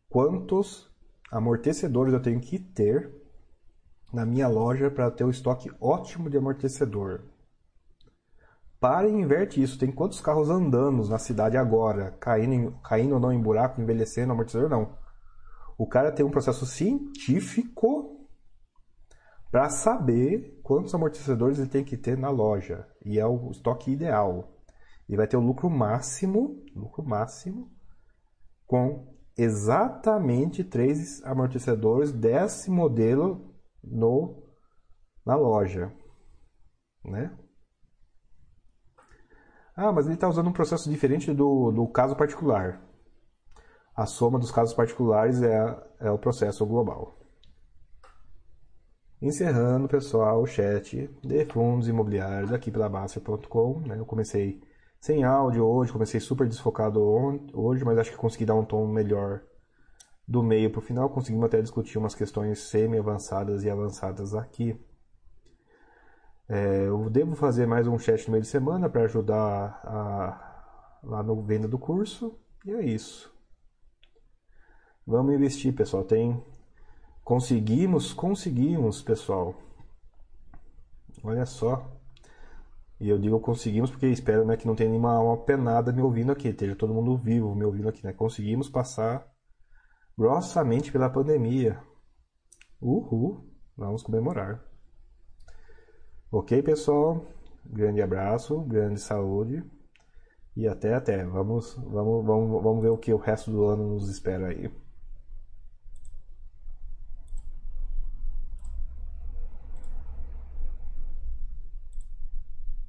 quantos amortecedores eu tenho que ter na minha loja para ter o estoque ótimo de amortecedor. Para e inverte isso. Tem quantos carros andando na cidade agora, caindo, caindo ou não em buraco, envelhecendo, amortecedor? Não. O cara tem um processo científico para saber quantos amortecedores ele tem que ter na loja. E é o estoque ideal. E vai ter o lucro máximo, lucro máximo, com exatamente três amortecedores desse modelo no, na loja. Né? Ah, mas ele está usando um processo diferente do, do caso particular. A soma dos casos particulares é, é o processo global. Encerrando, pessoal, o chat de fundos imobiliários aqui pela Baster.com. Né? Eu comecei sem áudio hoje, comecei super desfocado hoje, mas acho que consegui dar um tom melhor do meio para o final. Conseguimos até discutir umas questões semi-avançadas e avançadas aqui. É, eu devo fazer mais um chat no meio de semana para ajudar a, lá no venda do curso. E é isso. Vamos investir, pessoal. Tem conseguimos, conseguimos, pessoal. Olha só. E eu digo conseguimos porque espero né, que não tenha nenhuma uma penada me ouvindo aqui, esteja todo mundo vivo me ouvindo aqui, né? Conseguimos passar grossamente pela pandemia. Uhul! Vamos comemorar. Ok, pessoal? Grande abraço, grande saúde e até até. Vamos, vamos, vamos, vamos ver o que o resto do ano nos espera aí.